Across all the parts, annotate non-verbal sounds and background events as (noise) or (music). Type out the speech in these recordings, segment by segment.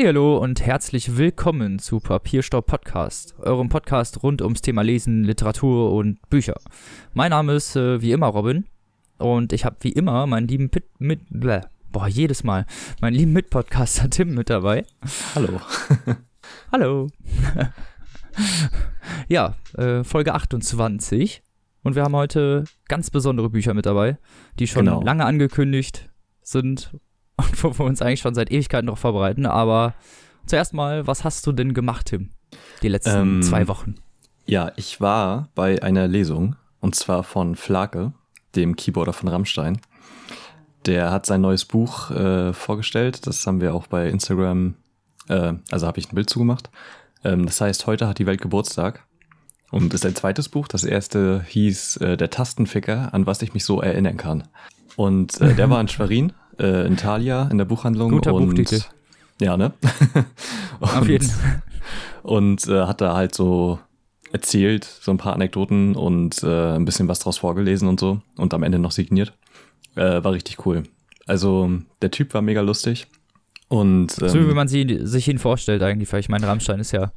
Hallihallo und herzlich willkommen zu Papierstaub Podcast, eurem Podcast rund ums Thema Lesen, Literatur und Bücher. Mein Name ist äh, wie immer Robin und ich habe wie immer meinen lieben Pit mit bleh, boah jedes Mal meinen lieben Mitpodcaster Tim mit dabei. Hallo. (laughs) Hallo. (laughs) ja, äh, Folge 28 und wir haben heute ganz besondere Bücher mit dabei, die schon Genau. lange angekündigt sind und wo wir uns eigentlich schon seit Ewigkeiten darauf vorbereiten. Aber zuerst mal, was hast du denn gemacht, Tim? Die letzten Ähm, zwei Wochen. Ja, ich war bei einer Lesung und zwar von Flake, dem Keyboarder von Rammstein. Der hat sein neues Buch äh, vorgestellt. Das haben wir auch bei Instagram, äh, also habe ich ein Bild zugemacht. Ähm, das heißt, heute hat die Welt Geburtstag. Und ist sein zweites Buch. Das erste hieß äh, Der Tastenficker, an was ich mich so erinnern kann. Und äh, der war in (laughs) Schwerin, äh, in Thalia, in der Buchhandlung. Guter und, Buchtitel. Ja, ne? (laughs) Auf Und- jeden und äh, hat da halt so erzählt, so ein paar Anekdoten und äh, ein bisschen was draus vorgelesen und so und am Ende noch signiert. Äh, war richtig cool. Also der Typ war mega lustig und ähm, So wie man sie, sich ihn vorstellt eigentlich, weil ich meine, Rammstein ist ja,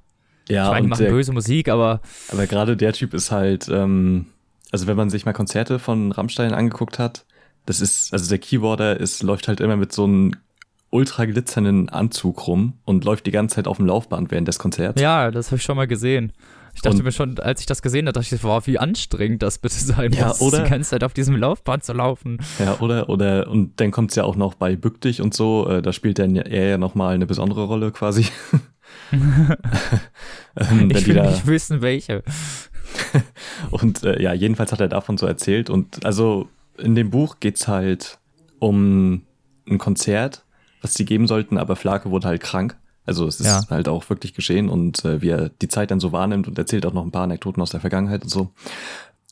ja, ich meine, die machen der, böse Musik, aber aber gerade der Typ ist halt, ähm, also wenn man sich mal Konzerte von Rammstein angeguckt hat, das ist, also der Keyboarder ist, läuft halt immer mit so einem ultra glitzernden Anzug rum und läuft die ganze Zeit auf dem Laufband während des Konzerts. ja, das habe ich schon mal gesehen. Ich dachte Und- mir schon, als ich das gesehen habe, dachte ich, wow, wie anstrengend das bitte sein Ja, muss, oder? die ganze Zeit auf diesem Laufband zu laufen. Ja, oder, oder, und dann kommt's ja auch noch bei Bück dich und so, äh, da spielt dann er ja nochmal eine besondere Rolle quasi. (laughs) ähm, Ich will da, nicht wissen, welche. (laughs) und äh, ja, jedenfalls hat er davon so erzählt. Und also in dem Buch geht's halt um ein Konzert, was sie geben sollten, aber Flake wurde halt krank. Also es ist Ja. halt auch wirklich geschehen und äh, wie er die Zeit dann so wahrnimmt und erzählt auch noch ein paar Anekdoten aus der Vergangenheit und so,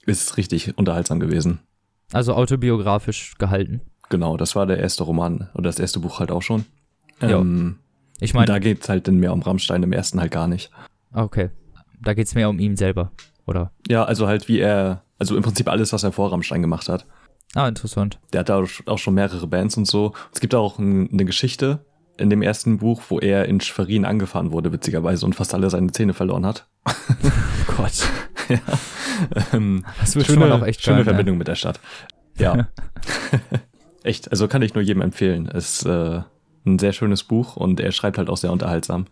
ist richtig unterhaltsam gewesen. Also autobiografisch gehalten. Genau, das war der erste Roman oder das erste Buch halt auch schon. Ähm, Ich meine, da geht's halt dann mehr um Rammstein, im ersten halt gar nicht. okay, da geht's mehr um ihn selber, oder? Ja, also halt wie er, also im Prinzip alles, was er vor Rammstein gemacht hat. Ah, interessant. Der hat da auch schon mehrere Bands und so. Es gibt auch ein, eine Geschichte in dem ersten Buch, wo er in Schwerin angefahren wurde, witzigerweise, und fast alle seine Zähne verloren hat. (laughs) Oh Gott. (laughs) ja. ähm, Das wird schöne schon mal auch echt schöne geil, ne? Verbindung mit der Stadt. Ja. (laughs) echt, also kann ich nur jedem empfehlen. Ist äh, ein sehr schönes Buch und er schreibt halt auch sehr unterhaltsam.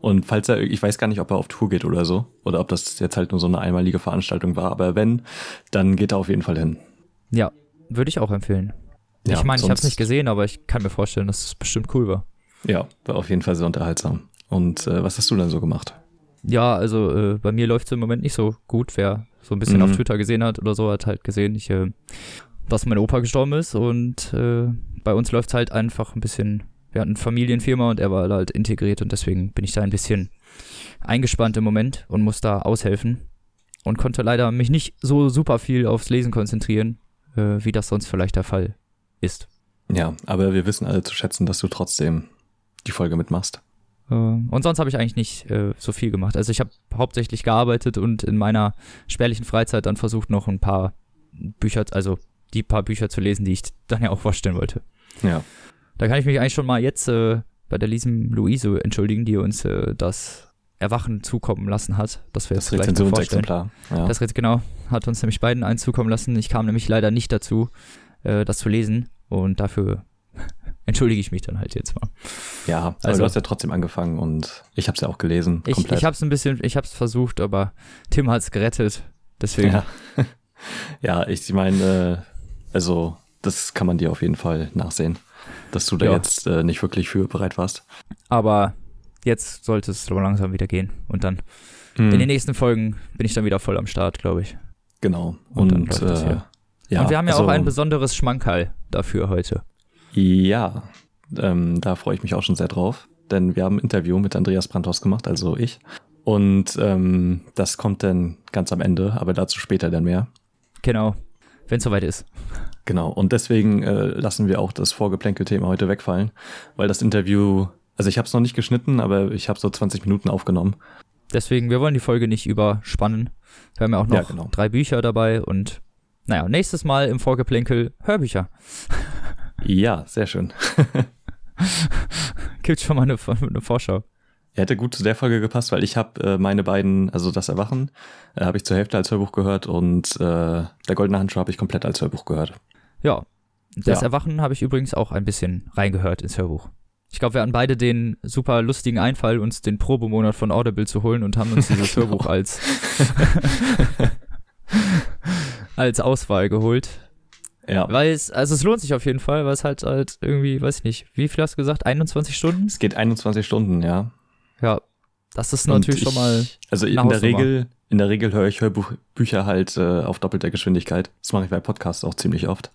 Und falls er, ich weiß gar nicht, ob er auf Tour geht oder so, oder ob das jetzt halt nur so eine einmalige Veranstaltung war, aber wenn, dann geht er auf jeden Fall hin. Ja, würde ich auch empfehlen. Ja, ich meine, ich habe es nicht gesehen, aber ich kann mir vorstellen, dass es bestimmt cool war. Ja, war auf jeden Fall sehr unterhaltsam. Und äh, was hast du denn so gemacht? Ja, also äh, bei mir läuft es im Moment nicht so gut. Wer so ein bisschen Mhm. auf Twitter gesehen hat oder so, hat halt gesehen, ich, äh, dass mein Opa gestorben ist und äh, bei uns läuft es halt einfach ein bisschen. Wir hatten Familienfirma und er war halt integriert und deswegen bin ich da ein bisschen eingespannt im Moment und muss da aushelfen und konnte leider mich nicht so super viel aufs Lesen konzentrieren, wie das sonst vielleicht der Fall ist. Ja, aber wir wissen alle zu schätzen, dass du trotzdem die Folge mitmachst. Äh, Und sonst habe ich eigentlich nicht äh, so viel gemacht. Also ich habe hauptsächlich gearbeitet und in meiner spärlichen Freizeit dann versucht, noch ein paar Bücher, also die paar Bücher zu lesen, die ich dann ja auch vorstellen wollte. Ja. Da kann ich mich eigentlich schon mal jetzt äh, bei der lieben Luise entschuldigen, die uns äh, das Erwachen zukommen lassen hat. Das wir Das jetzt noch vorstellen. Ja. Das genau, hat uns nämlich beiden eins zukommen lassen. Ich kam nämlich leider nicht dazu, äh, das zu lesen und dafür (laughs) entschuldige ich mich dann halt jetzt mal. ja, Also- du hast ja trotzdem angefangen und ich habe es ja auch gelesen. Ich, komplett. ich habe es ein bisschen, ich habe es versucht, aber Tim hat es gerettet. Deswegen, Ja, (laughs) ja ich meine, äh, also das kann man dir auf jeden Fall nachsehen, dass du da Ja. jetzt äh, nicht wirklich für bereit warst. aber jetzt sollte es so langsam wieder gehen. Und dann Mhm. in den nächsten Folgen bin ich dann wieder voll am Start, glaube ich. Genau. Und Und, dann läuft äh, ja, Und wir haben ja also, auch ein besonderes Schmankerl dafür heute. Ja, ähm, da freue ich mich auch schon sehr drauf, denn wir haben ein Interview mit Andreas Brandhaus gemacht, also ich. Und ähm, das kommt dann ganz am Ende, aber dazu später dann mehr. Genau, wenn es soweit ist. Genau, und deswegen äh, lassen wir auch das Vorgeplänkel-Thema heute wegfallen, weil das Interview, also ich habe es noch nicht geschnitten, aber ich habe so 20 Minuten aufgenommen. Deswegen, wir wollen die Folge nicht überspannen. Wir haben ja auch noch Ja, genau. drei Bücher dabei und naja, nächstes Mal im Vorgeplänkel Hörbücher. (laughs) Ja, sehr schön. (laughs) Gibt schon mal eine, eine Vorschau. Er hätte gut zu der Folge gepasst, weil ich habe äh, meine beiden, also das Erwachen, äh, habe ich zur Hälfte als Hörbuch gehört und äh, der Goldene Handschuh habe ich komplett als Hörbuch gehört. Ja. Das Ja. Erwachen habe ich übrigens auch ein bisschen reingehört ins Hörbuch. Ich glaube, wir hatten beide den super lustigen Einfall, uns den Probemonat von Audible zu holen und haben uns dieses (laughs) Genau. Hörbuch als, (laughs) als Auswahl geholt. Ja. Weil es, also es lohnt sich auf jeden Fall, weil es halt halt irgendwie, weiß ich nicht, wie viel hast du gesagt? 21 Stunden? Es geht 21 Stunden, ja. Ja. Das ist natürlich ich, schon mal. Also in der. Regel, in der Regel höre ich Hörbücher halt äh, auf doppelter Geschwindigkeit. Das mache ich bei Podcasts auch ziemlich oft.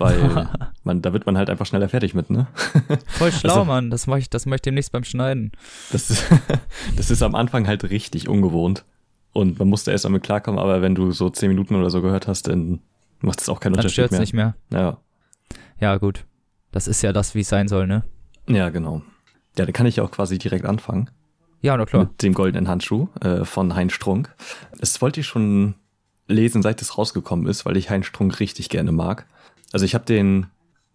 Weil (laughs) man, da wird man halt einfach schneller fertig mit, ne? (laughs) Voll schlau, Also- Mann. Das mache ich, das mache ich demnächst beim Schneiden. Das ist, (laughs) das ist am Anfang halt richtig ungewohnt. Und man musste erst damit klarkommen, aber wenn du so 10 Minuten oder so gehört hast, dann macht es auch keinen Dann Unterschied mehr. nicht mehr. Ja. Ja, gut. Das ist ja das, wie es sein soll, ne? ja, genau. Ja, dann kann ich auch quasi direkt anfangen. Ja, na klar. Mit dem goldenen Handschuh äh, von Heinz Strunk. Das wollte ich schon lesen, seit es rausgekommen ist, weil ich Heinz Strunk richtig gerne mag. Also ich habe den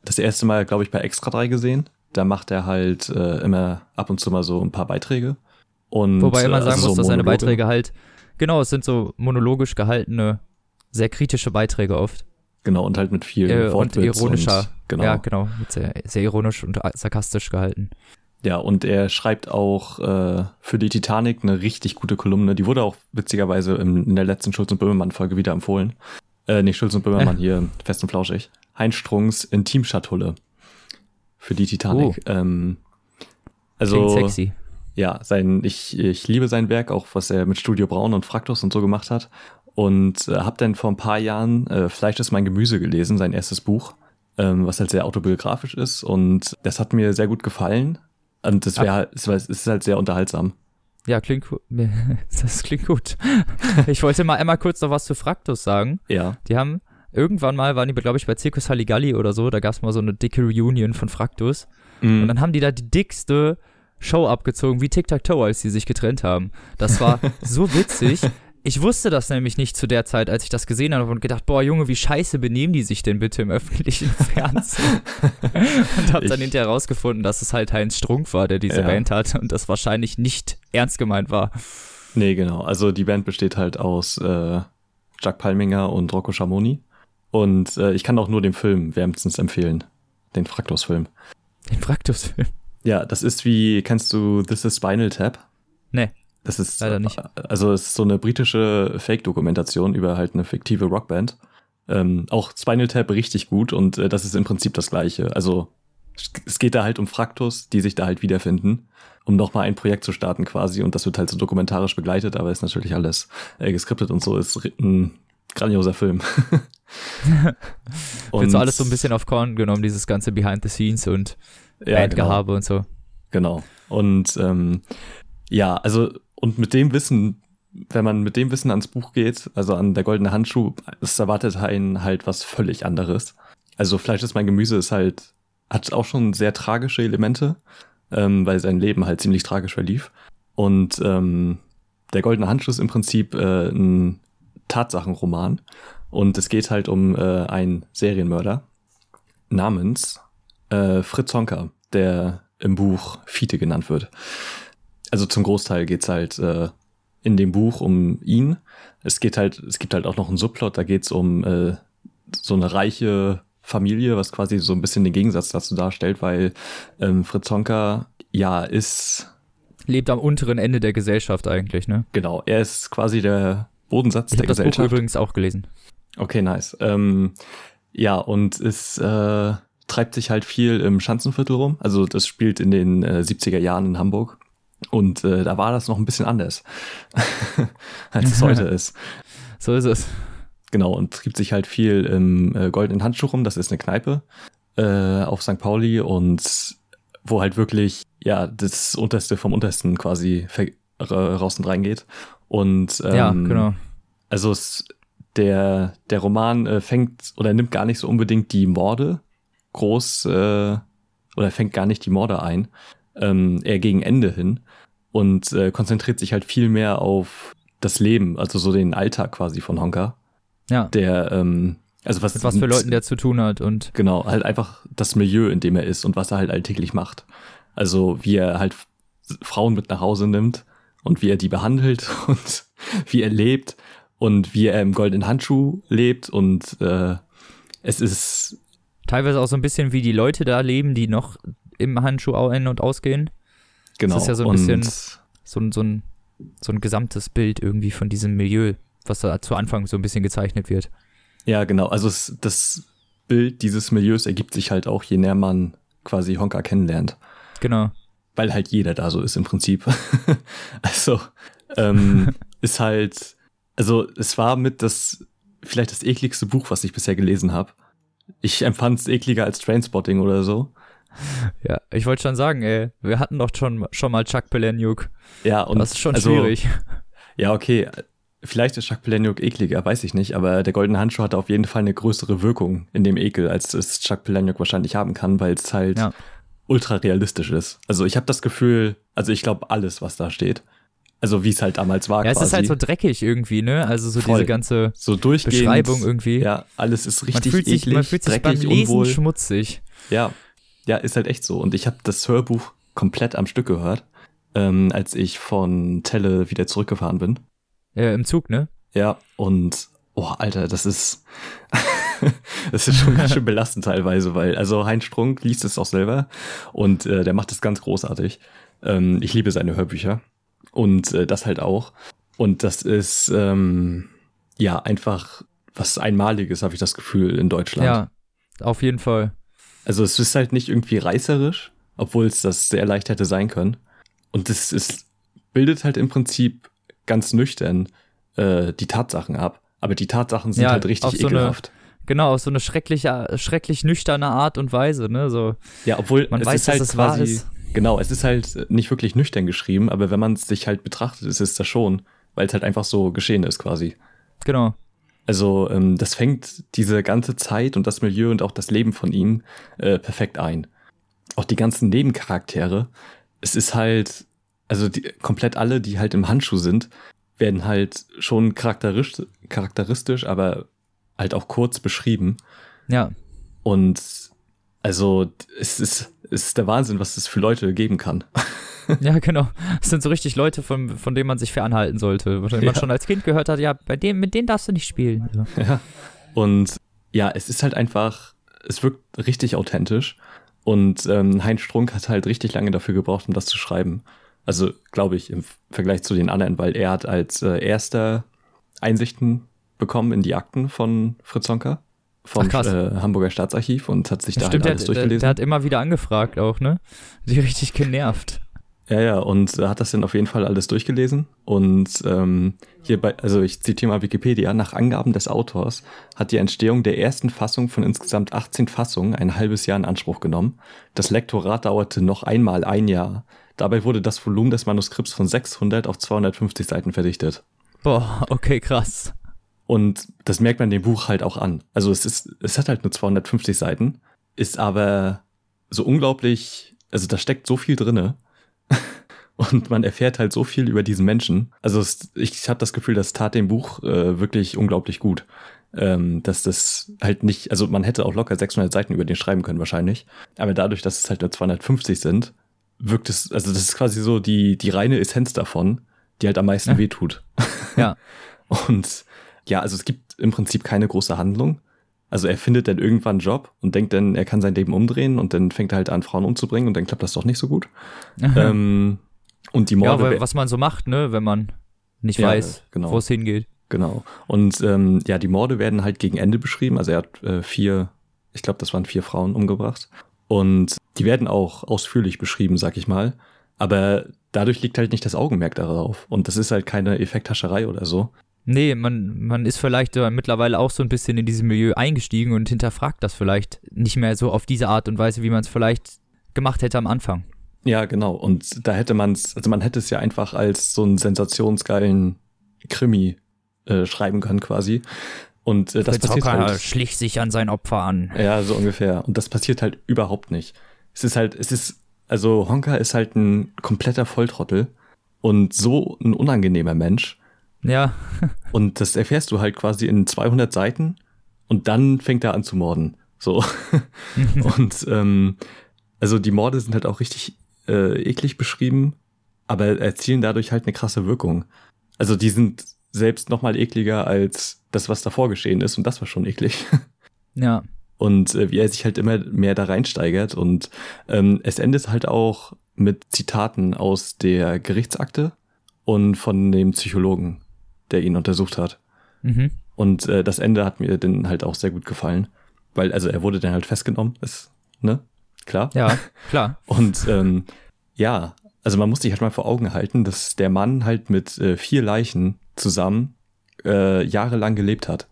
das erste Mal, glaube ich, bei Extra 3 gesehen. Da macht er halt äh, immer ab und zu mal so ein paar Beiträge. Und, Wobei er äh, immer sagen also muss, dass seine. Beiträge halt, genau, es sind so monologisch gehaltene, sehr kritische Beiträge oft. Genau, und halt mit viel Äh, und ironischer. Und, genau. Ja, Ja, genau. Sehr, sehr ironisch und sarkastisch gehalten. und er schreibt auch äh, für die Titanic eine richtig gute Kolumne. Die wurde auch witzigerweise im, in der letzten Schulz und Böhmermann-Folge wieder empfohlen. Äh, nicht Schulz und Böhmermann (laughs) hier, fest und flauschig. Heinz Strunks Intimschatulle für die Titanic. Ähm, also, Klingt sexy. ja, sein, ich, ich liebe sein Werk, auch was er mit Studio Braun und Fraktus und so gemacht hat. Und äh, habe dann vor ein paar Jahren äh, Fleisch ist mein Gemüse gelesen, sein erstes Buch, ähm, was halt sehr autobiografisch ist. Und das hat mir sehr gut gefallen. Und das wäre halt, es war- es ist halt sehr unterhaltsam. Ja, klingt gut. (laughs) Das klingt gut. (laughs) Ich wollte mal einmal kurz noch was zu Fraktus sagen. Ja. Die haben irgendwann mal, waren die, glaube ich, bei Circus Halligalli oder so, da gab es mal so eine dicke Reunion von Fraktus. Und Mhm. dann haben die da die dickste Show abgezogen, wie Tic-Tac-Toe, als die sich getrennt haben. Das war (laughs) so witzig. Ich wusste das nämlich nicht zu der Zeit, als ich das gesehen habe und gedacht, boah, Junge, wie scheiße benehmen die sich denn bitte im öffentlichen (laughs) Fernsehen? und habe dann hinterher rausgefunden, dass es halt Heinz Strunk war, der diese Ja. Band hat und das wahrscheinlich nicht ernst gemeint war. Nee, genau. Also die Band besteht halt aus äh, Jack Palminger und Rocco Schamoni. Und äh, ich kann auch nur den Film wärmstens empfehlen. Den Fraktus-Film. Den Fraktus-Film. Ja, das ist wie, kennst du This is Spinal Tap? Nee. Das ist Leider nicht. Also es ist so eine britische Fake-Dokumentation über halt eine fiktive Rockband. Ähm, auch Spinal Tap richtig gut und äh, das ist im Prinzip das gleiche. Also es- geht da halt um Fraktus, die sich da halt wiederfinden, um nochmal ein Projekt zu starten quasi und das wird halt so dokumentarisch begleitet, aber ist natürlich alles äh, geskriptet und so, ist ein grandioser Film. (laughs) Wird so alles so ein bisschen auf Korn genommen, dieses ganze Behind the Scenes und ja, Bandgehabe und so. Genau. Und ähm, ja, also und mit dem Wissen, wenn man mit dem Wissen ans Buch geht, also an der goldene Handschuh, es erwartet einen halt was völlig anderes. Also Fleisch ist mein Gemüse ist halt, hat auch schon sehr tragische Elemente, ähm, weil sein Leben halt ziemlich tragisch verlief. Und ähm, der goldene Handschuh ist im Prinzip äh, ein Tatsachenroman. Und es geht halt um äh, einen Serienmörder namens äh, Fritz Honka, der im Buch Fiete genannt wird. Also zum Großteil geht's halt äh, in dem Buch um ihn. Es geht halt, es gibt halt auch noch einen Subplot, da geht's um äh, so eine reiche Familie, was quasi so ein bisschen den Gegensatz dazu darstellt, weil ähm, Fritz Honka ja ist, Lebt am unteren Ende der Gesellschaft eigentlich, ne? genau, er ist quasi der Bodensatz Ich der habe das Buch Gesellschaft. übrigens auch gelesen. Okay, nice. Ähm, ja, und es äh, treibt sich halt viel im Schanzenviertel rum. Also das spielt in den äh, 70er Jahren in Hamburg. Und äh, da war das noch ein bisschen anders, (laughs) als es (laughs) heute ist. So ist es. Genau, und triebt sich halt viel im äh, Goldenen Handschuh rum. Das ist eine Kneipe äh, auf St. Pauli und wo halt wirklich, ja, das Unterste vom Untersten quasi raus und reingeht. Und ähm, ja, genau. also es, der, der Roman äh, fängt oder nimmt gar nicht so unbedingt die Morde groß äh, oder fängt gar nicht die Morde ein, ähm, eher gegen Ende hin und äh, konzentriert sich halt viel mehr auf das Leben, also so den Alltag quasi von Honka, Ja. der ähm, Also was, mit was für Leuten der zu tun hat und. Genau, halt einfach das Milieu, in dem er ist und was er halt alltäglich macht. Also wie er halt Frauen mit nach Hause nimmt und wie er die behandelt (laughs) und wie er lebt und wie er im goldenen Handschuh lebt und äh, es ist teilweise auch so ein bisschen wie die Leute da leben, die noch im Handschuh ein- und ausgehen. genau Das ist ja so ein bisschen so ein, so ein so ein gesamtes Bild irgendwie von diesem Milieu, was da zu Anfang so ein bisschen gezeichnet wird. ja genau, also es, das Bild dieses Milieus ergibt sich halt auch je näher man quasi Honka kennenlernt. Genau. Weil halt jeder da so ist im Prinzip. (laughs) also ähm, (laughs) ist halt, also es war mit das vielleicht das ekligste Buch, was ich bisher gelesen habe. Ich empfand es ekliger als Trainspotting oder so. Ja, ich wollte schon sagen, ey, wir hatten doch schon, schon mal Chuck Palahniuk. Ja, und Das ist schon also, schwierig. (laughs) Ja, okay. Vielleicht ist Jacques Palahniuk ekliger, weiß ich nicht, aber der goldene Handschuh hatte auf jeden Fall eine größere Wirkung in dem Ekel, als es Jacques Palahniuk wahrscheinlich haben kann, weil es halt Ja. Ultra realistisch ist. Also ich habe das Gefühl, also ich glaube alles, was da steht. Also wie es halt damals war Ja, es quasi. ist halt so dreckig irgendwie, ne? Also so Voll. diese ganze so. Beschreibung irgendwie. Ja, alles ist man richtig fühlt sich, eklig, man fühlt sich beim dreckig, Lesen unwohl. schmutzig. Ja, ja, ist halt echt so. Und ich habe das Hörbuch komplett am Stück gehört, ähm, als ich von Telle wieder zurückgefahren bin. Äh, Im Zug, ne? Ja, und oh, Alter, das ist (laughs) (laughs) das ist schon ganz schön belastend teilweise, weil also Heinz Strunk liest es auch selber und äh, der macht das ganz großartig. Ähm, ich liebe seine Hörbücher und äh, das halt auch. Und das ist ähm, ja einfach was Einmaliges, habe ich das Gefühl in Deutschland. Ja, auf jeden Fall. Also es ist halt nicht irgendwie reißerisch, obwohl es das sehr leicht hätte sein können. Und es ist, bildet halt im Prinzip ganz nüchtern äh, die Tatsachen ab. Aber die Tatsachen sind Ja, halt richtig so ekelhaft. Genau, auf so eine schreckliche, schrecklich nüchterne Art und Weise, ne? So, ja, obwohl man es weiß, ist halt dass es wahr quasi, ist. genau, es ist halt nicht wirklich nüchtern geschrieben, aber wenn man es sich halt betrachtet, ist es das schon, weil es halt einfach so geschehen ist quasi. Genau. Also ähm, das fängt diese ganze Zeit und das Milieu und auch das Leben von ihm äh, perfekt ein. Auch die ganzen Nebencharaktere. Es ist halt, also die, komplett alle, die halt im Handschuh sind, werden halt schon charakteristisch, charakteristisch, aber halt auch kurz beschrieben. Ja, Und also es ist, es ist der Wahnsinn, was es für Leute geben kann. (laughs) ja, genau. Das sind so richtig Leute, von, von denen man sich fernhalten sollte. Von denen man Ja. schon als Kind gehört hat, ja, bei dem, mit denen darfst du nicht spielen. Ja. Ja. Und ja, es ist halt einfach, es wirkt richtig authentisch. Und ähm, Heinz Strunk hat halt richtig lange dafür gebraucht, um das zu schreiben. Also, glaube ich, im Vergleich zu den anderen, weil er hat als äh, erster Einsichten bekommen in die Akten von Fritz Honka vom Ach, äh, Hamburger Staatsarchiv und hat sich da Stimmt, halt der, alles der, durchgelesen. der hat immer wieder angefragt auch, ne? Die richtig genervt. Ja, ja, und hat das dann auf jeden Fall alles durchgelesen. Und ähm, hier bei, also ich zitiere mal Wikipedia, nach Angaben des Autors hat die Entstehung der ersten Fassung von insgesamt 18 Fassungen ein halbes Jahr in Anspruch genommen. Das Lektorat dauerte noch einmal ein Jahr. Dabei wurde das Volumen des Manuskripts von 600 auf 250 Seiten verdichtet. Boah, okay, krass. Und das merkt man dem Buch halt auch an. Also es ist, es hat halt nur 250 Seiten, ist aber so unglaublich, also da steckt so viel drinne. (laughs) Und man erfährt halt so viel über diesen Menschen. Also es, ich habe das Gefühl, das tat dem Buch äh, wirklich unglaublich gut. Ähm, dass das halt nicht, also man hätte auch locker 600 Seiten über den schreiben können wahrscheinlich. Aber dadurch, dass es halt nur 250 sind, wirkt es, also das ist quasi so die, die reine Essenz davon, die halt am meisten Ja. wehtut. Ja. (laughs) Und ja, also es gibt im Prinzip keine große Handlung. Also er findet dann irgendwann einen Job und denkt dann, er kann sein Leben umdrehen und dann fängt er halt an, Frauen umzubringen und dann klappt das doch nicht so gut. ähm, und die ja, Morde, weil, was man so macht, ne, wenn man nicht Ja, weiß, genau. wo es hingeht. genau. Und ähm, ja, die Morde werden halt gegen Ende beschrieben. Also er hat äh, vier, ich glaube, das waren vier Frauen umgebracht. Und die werden auch ausführlich beschrieben, sag ich mal. Aber dadurch liegt halt nicht das Augenmerk darauf. Und das ist halt keine Effekthascherei oder so. Nee, man, man ist vielleicht äh, mittlerweile auch so ein bisschen in dieses Milieu eingestiegen und hinterfragt das vielleicht nicht mehr so auf diese Art und Weise, wie man es vielleicht gemacht hätte am Anfang. Ja, genau. Und da hätte man es, also man hätte es ja einfach als so einen sensationsgeilen Krimi äh, schreiben können quasi. Und äh, das Fritz passiert Hocker halt. schlich sich an sein Opfer an. Ja, so ungefähr. Und das passiert halt überhaupt nicht. Es ist halt, es ist, also Honka ist halt ein kompletter Volltrottel und so ein unangenehmer Mensch. Ja, Und das erfährst du halt quasi in 200 Seiten Und dann fängt er an zu morden. So. (laughs) und ähm, also die Morde sind halt auch richtig äh, eklig beschrieben, aber erzielen dadurch halt eine krasse Wirkung. Also die sind selbst noch mal ekliger als das, was davor geschehen ist und das war schon eklig. (laughs) Ja. Und äh, wie er sich halt immer mehr da reinsteigert und ähm, es endet halt auch mit Zitaten aus der Gerichtsakte und von dem Psychologen, der ihn untersucht hat. Mhm. Und äh, das Ende hat mir dann halt auch sehr gut gefallen, weil also er wurde dann halt festgenommen, ist ne klar. Ja, (laughs) klar. Und ähm, ja, also man muss sich halt mal vor Augen halten, dass der Mann halt mit äh, vier Leichen zusammen äh, jahrelang gelebt hat.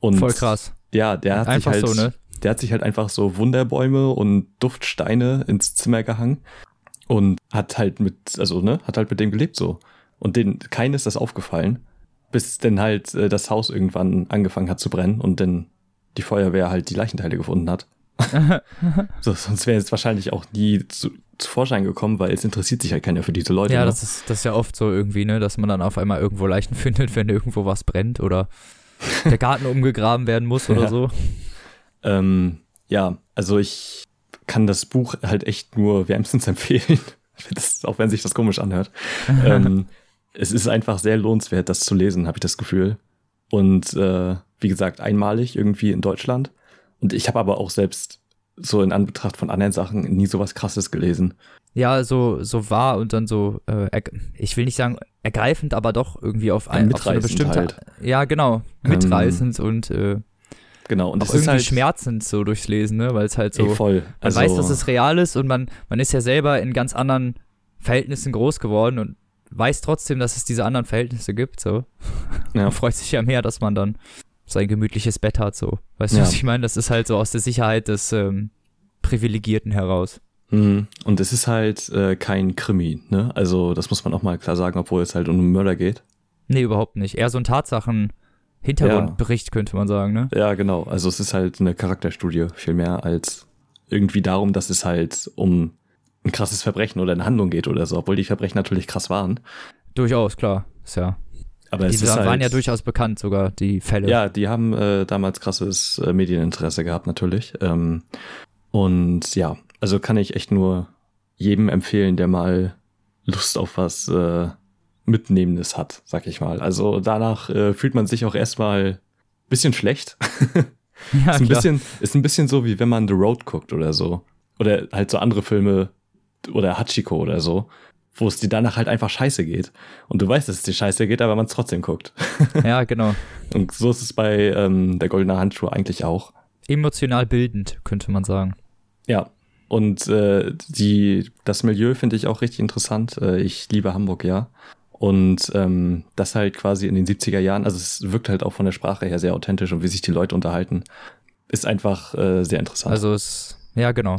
Und Voll krass. Ja, der hat Einfach sich halt, so, ne? der hat sich halt einfach so Wunderbäume und Duftsteine ins Zimmer gehangen und hat halt mit, also ne, hat halt mit dem gelebt so. Und den, keinen ist das aufgefallen, bis dann halt äh, das Haus irgendwann angefangen hat zu brennen und dann die Feuerwehr halt die Leichenteile gefunden hat. (laughs) so, sonst wäre es wahrscheinlich auch nie zu, zu Vorschein gekommen, weil es interessiert sich halt keiner für diese Leute. Ja, ne? das ist, das ist ja oft so irgendwie, ne, dass man dann auf einmal irgendwo Leichen (laughs) findet, wenn irgendwo was brennt oder der Garten (laughs) umgegraben werden muss oder Ja. so. Ähm, ja, also ich kann das Buch halt echt nur wärmstens empfehlen. Das, auch wenn sich das komisch anhört. ähm, es ist einfach sehr lohnenswert, das zu lesen, habe ich das Gefühl. Und äh, wie gesagt, einmalig irgendwie in Deutschland. Und ich habe aber auch selbst so in Anbetracht von anderen Sachen nie sowas krasses gelesen. Ja, so, so wahr und dann so, äh, ich will nicht sagen ergreifend, aber doch irgendwie auf, ein, auf so eine bestimmte. halt. Ja, genau. Mitreißend und äh, Genau. Und auch irgendwie ist halt schmerzend so durchs Lesen, ne? Weil es halt so. voll. Man Also, weiß, dass es real ist und man, man ist ja selber in ganz anderen Verhältnissen groß geworden und weiß trotzdem, dass es diese anderen Verhältnisse gibt, so. ja, Man (laughs) freut sich ja mehr, dass man dann sein gemütliches Bett hat, so. Weißt du, Ja. was ich meine? Das ist halt so aus der Sicherheit des ähm, Privilegierten heraus. Mhm. Und es ist halt äh, kein Krimi, ne? Also das muss man auch mal klar sagen, obwohl es halt um einen Mörder geht. Nee, überhaupt nicht. Eher so ein Tatsachen-Hintergrundbericht, könnte man sagen, ne? Ja, genau. Also es ist halt eine Charakterstudie viel mehr als irgendwie darum, dass es halt um ein krasses Verbrechen oder eine Handlung geht oder so, obwohl die Verbrechen natürlich krass waren. Durchaus, klar. Ist ja. Aber Die es ist waren halt, ja durchaus bekannt, sogar, die Fälle. Ja, die haben äh, damals krasses äh, Medieninteresse gehabt natürlich. Ähm, und ja, also kann ich echt nur jedem empfehlen, der mal Lust auf was äh, Mitnehmendes hat, sag ich mal. Also danach äh, fühlt man sich auch erstmal bisschen schlecht. (laughs) ja ist, ein klar. bisschen, ist ein bisschen so, wie wenn man The Road guckt oder so. Oder halt so andere Filme oder Hachiko oder so, wo es dir danach halt einfach scheiße geht. Und du weißt, dass es dir scheiße geht, aber man es trotzdem guckt. (laughs) ja, genau. Und so ist es bei ähm, Der Goldene Handschuh eigentlich auch. Emotional bildend, könnte man sagen. Ja. Und äh, die, das Milieu finde ich auch richtig interessant. Äh, ich liebe Hamburg, ja. Und ähm, das halt quasi in den 70er Jahren, also es wirkt halt auch von der Sprache her sehr authentisch und wie sich die Leute unterhalten, ist einfach äh, sehr interessant. Also es, ja, genau.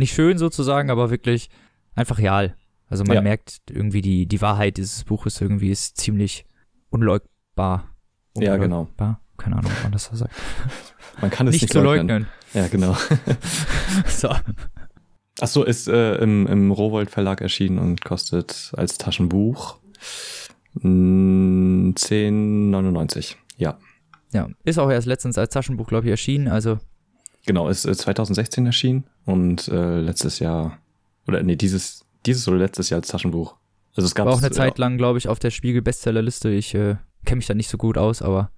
Nicht schön sozusagen, aber wirklich einfach real. Also man Ja. merkt irgendwie die, die Wahrheit dieses Buches irgendwie ist ziemlich unleugbar. Ja, genau. Unleugbar? Keine Ahnung, wie man das so sagt. (laughs) man kann es Nicht, nicht, zu leugnen. leugnen. Ja, genau. (laughs) So. Ach so, ist äh, im, im Rowold Verlag erschienen und kostet als Taschenbuch mm, 10,99. Ja, Ja, ist auch erst letztens als Taschenbuch, glaube ich, erschienen. Also genau, ist äh, 2016 erschienen und äh, letztes Jahr, oder nee, dieses, dieses oder letztes Jahr als Taschenbuch. Also es gab war auch eine Zeit lang, glaube ich, auf der Spiegel-Bestsellerliste. Ich äh, kenne mich da nicht so gut aus, aber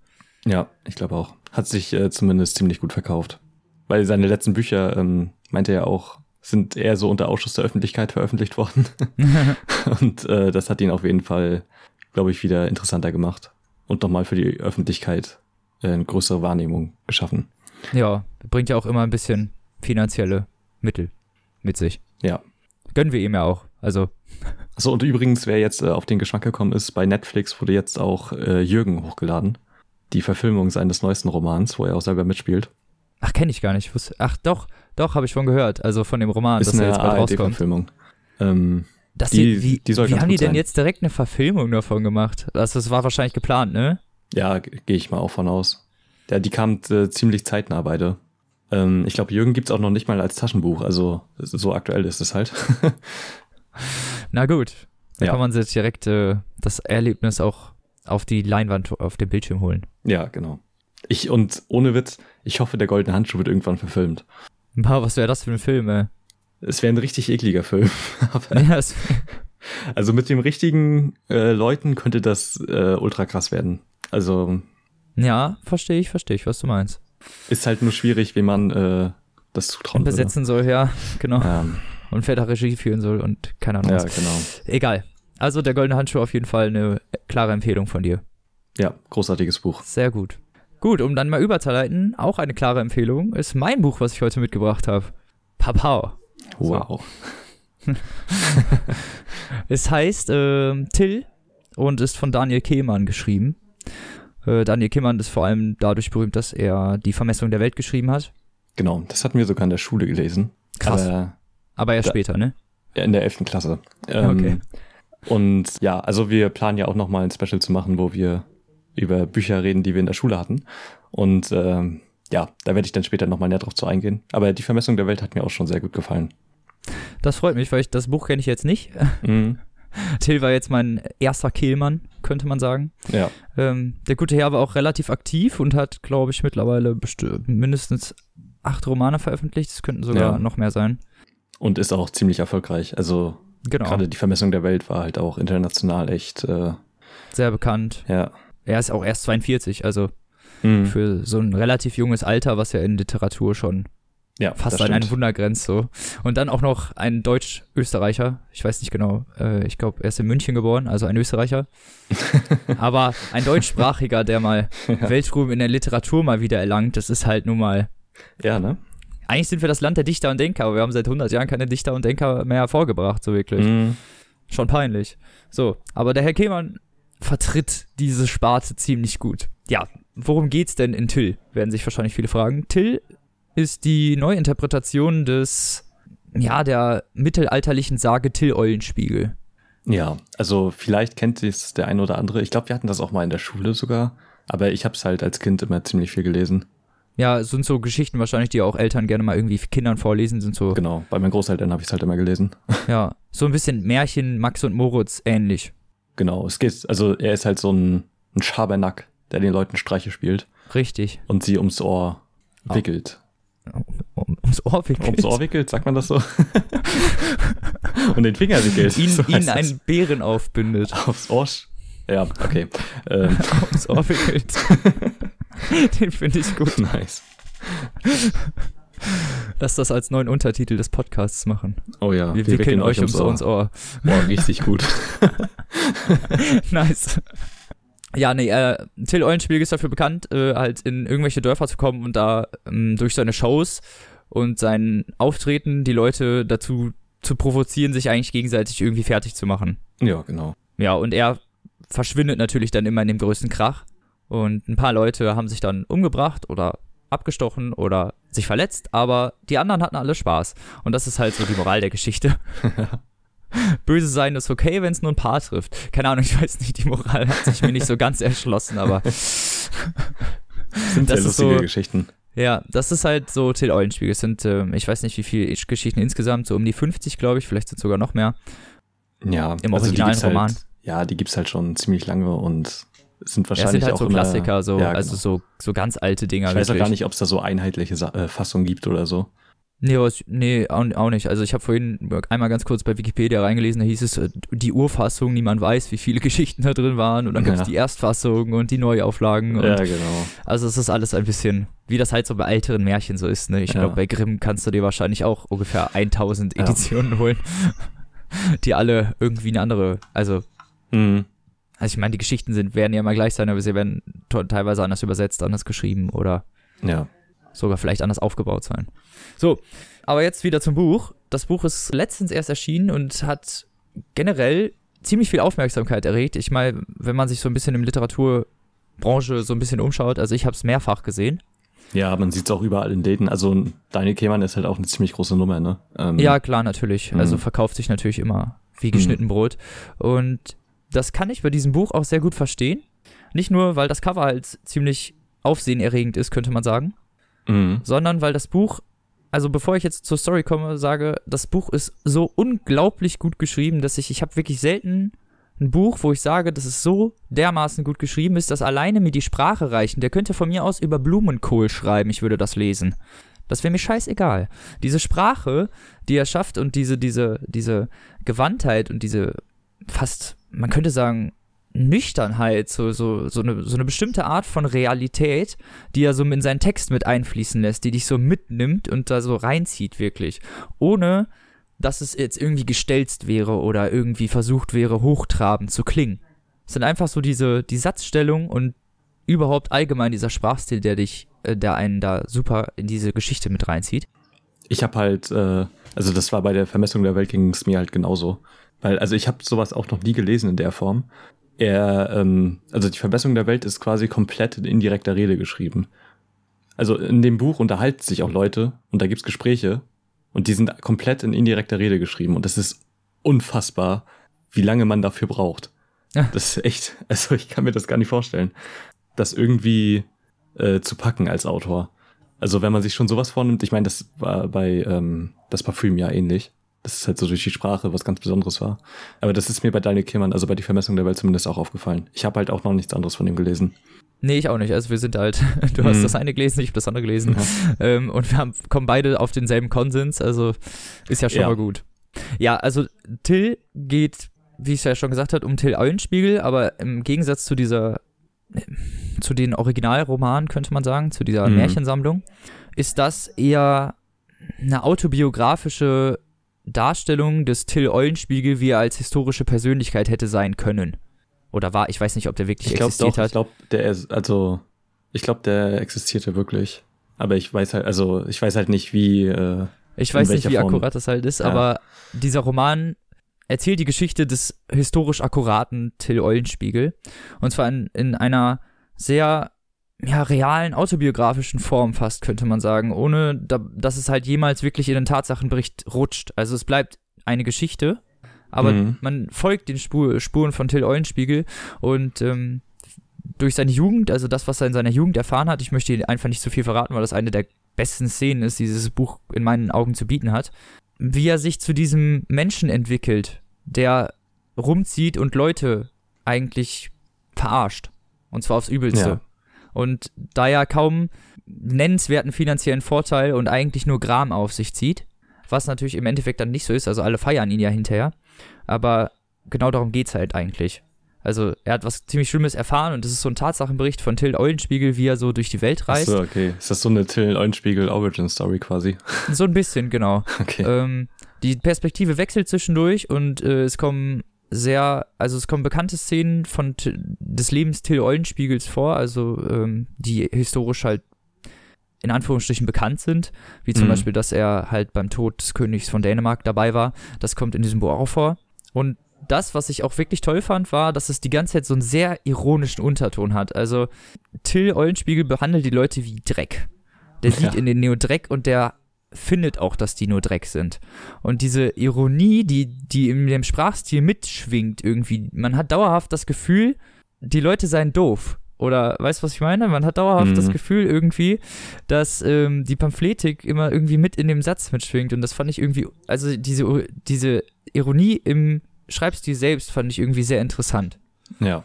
Ja, ich glaube auch. Hat sich äh, zumindest ziemlich gut verkauft. Weil seine letzten Bücher, ähm, meinte er auch, sind eher so unter Ausschuss der Öffentlichkeit veröffentlicht worden. (laughs) (laughs) Und äh, das hat ihn auf jeden Fall, glaube ich, wieder interessanter gemacht. Und nochmal für die Öffentlichkeit äh, eine größere Wahrnehmung geschaffen. ja, bringt ja auch immer ein bisschen finanzielle Mittel mit sich. Ja. Gönnen wir ihm ja auch. Also, Achso, und übrigens, wer jetzt äh, auf den Geschmack gekommen ist, bei Netflix wurde jetzt auch äh, Jürgen hochgeladen. Die Verfilmung seines neuesten Romans, wo er auch selber mitspielt. ach, kenne ich gar nicht. Ach, doch, doch, habe ich von gehört. Also von dem Roman, ist dass er eine jetzt bald rauskommt. ARD-Verfilmung. Ähm, Dass Die- die, wie, wie haben die denn sein. jetzt direkt eine Verfilmung davon gemacht? Also, das war wahrscheinlich geplant, ne? Ja, gehe ich mal auch von aus. Ja, die kam äh, ziemlich zeitnah beide. Ähm, ich glaube, Jürgen gibt's auch noch nicht mal als Taschenbuch, also so aktuell ist es halt. (laughs) Na gut. Da Ja. kann man sich direkt äh, das Erlebnis auch auf die Leinwand, auf den Bildschirm holen. ja, genau. Ich, und ohne Witz, ich hoffe, der goldene Handschuh wird irgendwann verfilmt. Boah, was wäre das für ein Film, ey? Es wäre ein richtig ekliger Film. (laughs) Ja, es, also mit den richtigen äh, Leuten könnte das äh, ultra krass werden. Also ja verstehe ich, verstehe ich, was du meinst. Ist halt nur schwierig, wie man äh, das zutrauen würde. Besetzen soll, ja, (laughs) genau. Ähm, Und wer da Regie führen soll und keine Ahnung. ja, was. genau. Egal. Also der goldene Handschuh auf jeden Fall eine klare Empfehlung von dir. Ja, großartiges Buch. Sehr gut. Gut, um dann mal überzuleiten, auch eine klare Empfehlung ist mein Buch, was ich heute mitgebracht habe. Papau. Wow. (laughs) Es heißt ähm, Till und ist von Daniel Kehmann geschrieben. Äh, Daniel Kehmann ist vor allem dadurch berühmt, dass er die Vermessung der Welt geschrieben hat. Genau, das hatten wir sogar in der Schule gelesen. Krass. Aber Aber erst Da- später, ne? in der 11. Klasse. Ähm, Okay. Und ja, also wir planen ja auch nochmal ein Special zu machen, wo wir über Bücher reden, die wir in der Schule hatten. Und ähm, ja, da werde ich dann später nochmal näher drauf zu eingehen. Aber die Vermessung der Welt hat mir auch schon sehr gut gefallen. Das freut mich, weil ich das Buch kenne ich jetzt nicht. Mhm. Till war jetzt mein erster Kehlmann, könnte man sagen. Ja, Ähm, der gute Herr war auch relativ aktiv und hat, glaube ich, mittlerweile mindestens acht Romane veröffentlicht. Es könnten sogar Ja. noch mehr sein. und ist auch ziemlich erfolgreich. Also Genau. gerade die Vermessung der Welt war halt auch international echt, äh, Sehr bekannt. ja. Er ist auch erst 42, also Mhm. für so ein relativ junges Alter, was ja in Literatur schon ja, fast an eine. Wundergrenze so. Und dann auch noch ein Deutsch-Österreicher, ich weiß nicht genau, äh, ich glaube, er ist in München geboren, also ein Österreicher. (laughs) Aber ein deutschsprachiger, der mal Weltruhm in der Literatur mal wieder erlangt, das ist halt nun mal. Ja, ne? Eigentlich sind wir das Land der Dichter und Denker, aber wir haben seit 100 Jahren keine Dichter und Denker mehr hervorgebracht, so wirklich. Mhm. Schon peinlich. So, aber der Herr Kehlmann vertritt diese Sparte ziemlich gut. Ja, worum geht's denn in Till? Werden sich wahrscheinlich viele fragen. Till ist die Neuinterpretation des, ja, der mittelalterlichen Sage Till Eulenspiegel. Ja, also vielleicht kennt es der eine oder andere. Ich glaube, wir hatten das auch mal in der Schule sogar. Aber ich habe es halt als Kind immer ziemlich viel gelesen. Ja, sind so Geschichten wahrscheinlich, die auch Eltern gerne mal irgendwie Kindern vorlesen, sind so, Genau, bei meinen Großeltern habe ich es halt immer gelesen. (laughs) ja, so ein bisschen Märchen Max und Moritz ähnlich. Genau, es geht, also er ist halt so ein, ein Schabernack, der den Leuten Streiche spielt Richtig. und sie ums Ohr Oh. wickelt. Um, ums Ohr wickelt. Ums Ohr wickelt, sagt man das so? (laughs) und den Finger wickelt. Ihn, (laughs) so ihn heißt das. einen Bären aufbindet. Aufs Ohr. Ja, okay. ähm, (laughs) ums Ohr wickelt. Den finde ich gut. nice. Lass das als neuen Untertitel des Podcasts machen. Oh ja, Wir, wickeln, euch ums, ums Ohr. Boah, richtig gut. nice. Ja, nee, äh, Till Eulenspiegel ist dafür bekannt, äh, halt in irgendwelche Dörfer zu kommen und da ähm, durch seine Shows und sein Auftreten die Leute dazu zu provozieren, sich eigentlich gegenseitig irgendwie fertig zu machen. ja, genau. Ja, und er verschwindet natürlich dann immer in dem größten Krach. Und ein paar Leute haben sich dann umgebracht oder abgestochen oder sich verletzt, aber die anderen hatten alle Spaß. Und das ist halt so die Moral der Geschichte. (laughs) (laughs) Böse sein ist okay, wenn es nur ein Paar trifft. Keine Ahnung, ich weiß nicht, die Moral hat sich mir nicht so ganz erschlossen, aber (laughs) Sind Das sehr ist lustige so- Geschichten. ja, das ist halt so Till Eulenspiegel. Es sind, ähm, ich weiß nicht, wie viele Geschichten insgesamt, so um die 50, glaube ich, vielleicht sind sogar noch mehr. Ja, Im also originalen gibt's Roman. Halt, ja, die gibt's halt schon ziemlich lange und es sind Ja, wahrscheinlich es sind halt auch so Klassiker, so, ja, also genau. so, so ganz alte Dinger. Ich weiß auch gar nicht, ob es da so einheitliche Sa äh, Fassungen gibt oder so. Nee, was, nee auch, nicht. Also ich habe vorhin einmal ganz kurz bei Wikipedia reingelesen, da hieß es äh, die Urfassung, niemand weiß, wie viele (laughs) Geschichten da drin waren und dann gab es Ja. die Erstfassung und die Neuauflagen und Ja, genau. also es ist alles ein bisschen, wie das halt so bei älteren Märchen so ist, ne? Ich Ja. glaube, bei Grimm kannst du dir wahrscheinlich auch ungefähr 1000 Ja. Editionen holen, (laughs) die alle irgendwie eine andere, also Mhm. also ich meine, die Geschichten sind, werden ja immer gleich sein, aber sie werden teilweise anders übersetzt, anders geschrieben oder Ja. Sogar vielleicht anders aufgebaut sein. So, aber jetzt wieder zum Buch. Das Buch ist letztens erst erschienen und hat generell ziemlich viel Aufmerksamkeit erregt. Ich meine, wenn man sich so ein bisschen im Literaturbranche so ein bisschen umschaut, also ich habe es mehrfach gesehen. Ja, man sieht es auch überall in Läden. Also Daniel Kehlmann ist halt auch eine ziemlich große Nummer, ne? Ähm, Ja, klar, natürlich. Also Mhm. verkauft sich natürlich immer wie geschnitten Brot. Und das kann ich bei diesem Buch auch sehr gut verstehen. Nicht nur, weil das Cover halt ziemlich aufsehenerregend ist, könnte man sagen, Mhm. sondern weil das Buch, also bevor ich jetzt zur Story komme, sage, das Buch ist so unglaublich gut geschrieben, dass ich, ich habe wirklich selten ein Buch, wo ich sage, das ist so dermaßen gut geschrieben ist, dass alleine mir die Sprache reichen. Der könnte von mir aus über Blumenkohl schreiben, ich würde das lesen. Das wäre mir scheißegal. Diese Sprache, die er schafft und diese, diese, diese Gewandtheit und diese fast, man könnte sagen, Nüchternheit, so, so, so, eine, so eine bestimmte Art von Realität, die er so in seinen Text mit einfließen lässt, die dich so mitnimmt und da so reinzieht, wirklich. Ohne, dass es jetzt irgendwie gestelzt wäre oder irgendwie versucht wäre, hochtrabend zu klingen. Es sind einfach so diese, die Satzstellung und überhaupt allgemein dieser Sprachstil, der dich, äh, der einen da super in diese Geschichte mit reinzieht. Ich habe halt, äh, also das war bei der Vermessung der Welt ging es mir halt genauso. Weil, also ich habe sowas auch noch nie gelesen in der Form. Er, ähm, also die Verbesserung der Welt ist quasi komplett in indirekter Rede geschrieben. Also in dem Buch unterhalten sich auch Leute und da gibt's Gespräche und die sind komplett in indirekter Rede geschrieben und das ist unfassbar, wie lange man dafür braucht. Ja. Das ist echt, also ich kann mir das gar nicht vorstellen, das irgendwie äh, zu packen als Autor. Also wenn man sich schon sowas vornimmt, ich meine, das war bei ähm, das Parfüm ja ähnlich das ist halt so durch die Sprache was ganz Besonderes war. Aber das ist mir bei Daniel Kiermann, also bei die Vermessung der Welt zumindest auch aufgefallen. Ich habe halt auch noch nichts anderes von ihm gelesen. Nee, ich auch nicht. Also wir sind halt, (laughs) du hast mhm. das eine gelesen, ich habe das andere gelesen. Ja. Ähm, und wir haben, kommen beide auf denselben Konsens, also ist ja schon ja. mal gut. Ja, also Till geht, wie ich es ja schon gesagt habe, um Till Eulenspiegel, aber im Gegensatz zu dieser, zu den Originalromanen, könnte man sagen, zu dieser mhm. Märchensammlung, ist das eher eine autobiografische Darstellung des Till Eulenspiegel, wie er als historische Persönlichkeit hätte sein können. Oder war, ich weiß nicht, ob der wirklich ich glaub existiert doch, hat. Ich glaube, der ist, also, ich glaube, der existierte wirklich. Aber ich weiß halt, also, ich weiß halt nicht, wie. Äh, ich weiß nicht, wie Form. akkurat das halt ist, ja. aber dieser Roman erzählt die Geschichte des historisch akkuraten Till Eulenspiegel. Und zwar in, in einer sehr ja, realen autobiografischen Form fast, könnte man sagen, ohne da, dass es halt jemals wirklich in den Tatsachenbericht rutscht. Also es bleibt eine Geschichte, aber mhm. man folgt den Spur, Spuren von Till Eulenspiegel und ähm, durch seine Jugend, also das, was er in seiner Jugend erfahren hat, ich möchte einfach nicht zu viel verraten, weil das eine der besten Szenen ist, die dieses Buch in meinen Augen zu bieten hat, wie er sich zu diesem Menschen entwickelt, der rumzieht und Leute eigentlich verarscht. Und zwar aufs Übelste. Ja. Und da er kaum nennenswerten finanziellen Vorteil und eigentlich nur Gram auf sich zieht, was natürlich im Endeffekt dann nicht so ist, also alle feiern ihn ja hinterher, aber genau darum geht's halt eigentlich. Also er hat was ziemlich Schlimmes erfahren und das ist so ein Tatsachenbericht von Till Eulenspiegel, wie er so durch die Welt reist. Achso, okay. Ist das so eine Till Eulenspiegel Origin Story quasi? So ein bisschen, genau. (laughs) Okay. Ähm, die Perspektive wechselt zwischendurch und äh, es kommen sehr, also es kommen bekannte Szenen von des Lebens Till Eulenspiegels vor, also ähm, die historisch halt in Anführungsstrichen bekannt sind, wie zum mhm. Beispiel, dass er halt beim Tod des Königs von Dänemark dabei war. Das kommt in diesem Buch auch vor. Und das, was ich auch wirklich toll fand, war, dass es die ganze Zeit so einen sehr ironischen Unterton hat. Also Till Eulenspiegel behandelt die Leute wie Dreck. Der (laughs) ja. sieht in den Neo Dreck und der findet auch, dass die nur Dreck sind. Und diese Ironie, die, die in dem Sprachstil mitschwingt irgendwie, man hat dauerhaft das Gefühl, die Leute seien doof. Oder weißt du, was ich meine? Man hat dauerhaft mhm. das Gefühl irgendwie, dass ähm, die Pamphletik immer irgendwie mit in dem Satz mitschwingt. Und das fand ich irgendwie, also diese, diese Ironie im Schreibstil selbst fand ich irgendwie sehr interessant. Ja.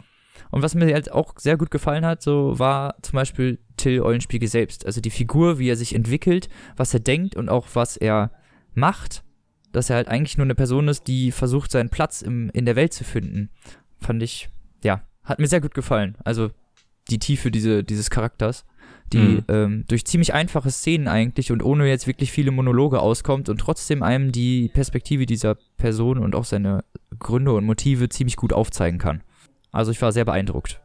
Und was mir halt auch sehr gut gefallen hat, so war zum Beispiel Till Eulenspiegel selbst. Also die Figur, wie er sich entwickelt, was er denkt und auch was er macht, dass er halt eigentlich nur eine Person ist, die versucht, seinen Platz im, in der Welt zu finden. Fand ich, ja, hat mir sehr gut gefallen. Also die Tiefe diese, dieses Charakters, die mhm. ähm, durch ziemlich einfache Szenen eigentlich und ohne jetzt wirklich viele Monologe auskommt und trotzdem einem die Perspektive dieser Person und auch seine Gründe und Motive ziemlich gut aufzeigen kann. Also ich war sehr beeindruckt.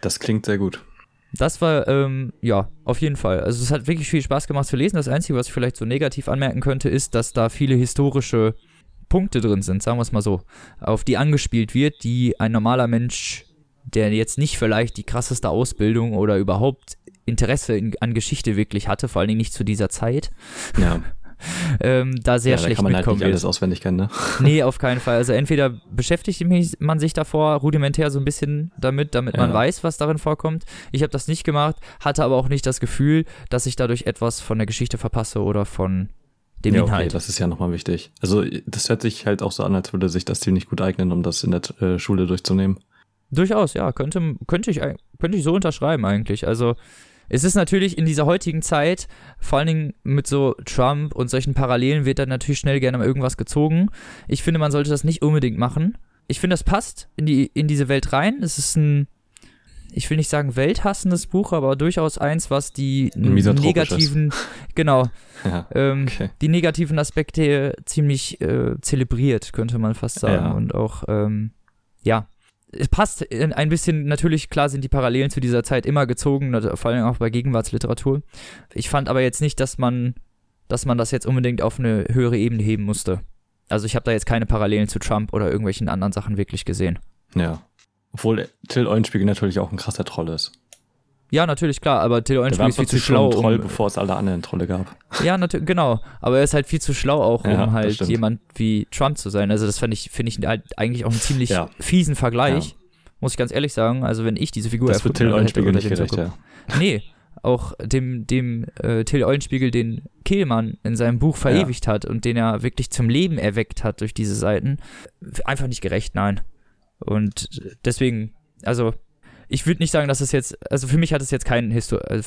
Das klingt sehr gut. Das war, ähm, ja, auf jeden Fall. Also es hat wirklich viel Spaß gemacht zu lesen. Das Einzige, was ich vielleicht so negativ anmerken könnte, ist, dass da viele historische Punkte drin sind, sagen wir es mal so, auf die angespielt wird, die ein normaler Mensch, der jetzt nicht vielleicht die krasseste Ausbildung oder überhaupt Interesse in, an Geschichte wirklich hatte, vor allen Dingen nicht zu dieser Zeit, ja. (laughs) (laughs) ähm, da sehr ja, schlecht da kann man halt nicht alles auswendig kennen, ne? (laughs) (laughs) Nee, auf keinen Fall. Also entweder beschäftigt man sich davor rudimentär so ein bisschen damit, damit ja. man weiß, was darin vorkommt. Ich habe das nicht gemacht, hatte aber auch nicht das Gefühl, dass ich dadurch etwas von der Geschichte verpasse oder von dem ja, okay, Inhalt. das ist ja nochmal wichtig. Also das hört sich halt auch so an, als würde sich das ziemlich gut eignen, um das in der äh, Schule durchzunehmen. Durchaus, ja, könnte, könnte, ich, könnte ich so unterschreiben eigentlich. Also es ist natürlich in dieser heutigen Zeit, vor allen Dingen mit so Trump und solchen Parallelen, wird dann natürlich schnell gerne mal irgendwas gezogen. Ich finde, man sollte das nicht unbedingt machen. Ich finde, das passt in, die, in diese Welt rein. Es ist ein, ich will nicht sagen welthassendes Buch, aber durchaus eins, was die negativen, genau, (laughs) ja, ähm, okay. die negativen Aspekte ziemlich äh, zelebriert, könnte man fast sagen. Ja. Und auch, ähm, ja, es passt ein bisschen, natürlich, klar sind die Parallelen zu dieser Zeit immer gezogen, vor allem auch bei Gegenwartsliteratur. Ich fand aber jetzt nicht, dass man, dass man das jetzt unbedingt auf eine höhere Ebene heben musste. Also ich habe da jetzt keine Parallelen zu Trump oder irgendwelchen anderen Sachen wirklich gesehen. Ja. Obwohl Till Eulenspiegel natürlich auch ein krasser Troll ist. Ja, natürlich, klar, aber Till Eulenspiegel ist viel zu schlau. Schon ein Troll, um, bevor es alle anderen Trolle gab. Ja, natürlich, genau. Aber er ist halt viel zu schlau auch, um ja, halt jemand wie Trump zu sein. Also das finde ich, finde ich halt eigentlich auch einen ziemlich ja. fiesen Vergleich. Ja. Muss ich ganz ehrlich sagen. Also wenn ich diese Figur das wird Till Eulenspiegel nicht gerecht, ja. Nee, auch dem, dem äh, Till Eulenspiegel, den Kehlmann in seinem Buch verewigt hat und den er wirklich zum Leben erweckt hat durch diese Seiten, einfach nicht gerecht, nein. Und deswegen, also ich würde nicht sagen, dass es jetzt, also für mich hat es jetzt keinen Histo äh,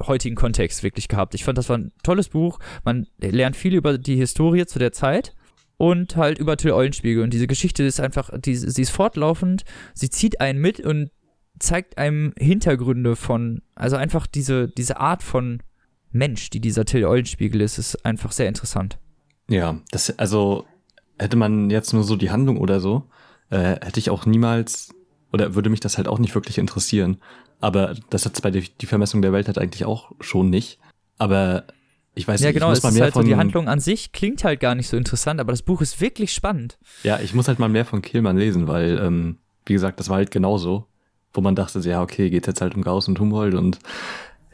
heutigen Kontext wirklich gehabt. Ich fand, das war ein tolles Buch. Man lernt viel über die Historie zu der Zeit und halt über Till Eulenspiegel. Und diese Geschichte ist einfach, die, sie ist fortlaufend, sie zieht einen mit und zeigt einem Hintergründe von, also einfach diese, diese Art von Mensch, die dieser Till Eulenspiegel ist, ist einfach sehr interessant. Ja, das, also hätte man jetzt nur so die Handlung oder so, äh, hätte ich auch niemals oder würde mich das halt auch nicht wirklich interessieren. Aber das hat bei die, die Vermessung der Welt halt eigentlich auch schon nicht. Aber ich weiß ja, nicht, genau, ich muss mal mehr halt von so die Handlung an sich klingt halt gar nicht so interessant, aber das Buch ist wirklich spannend. Ja, ich muss halt mal mehr von Kehlmann lesen, weil, ähm, wie gesagt, das war halt genauso, wo man dachte, ja, okay, geht jetzt halt um Gauss und Humboldt und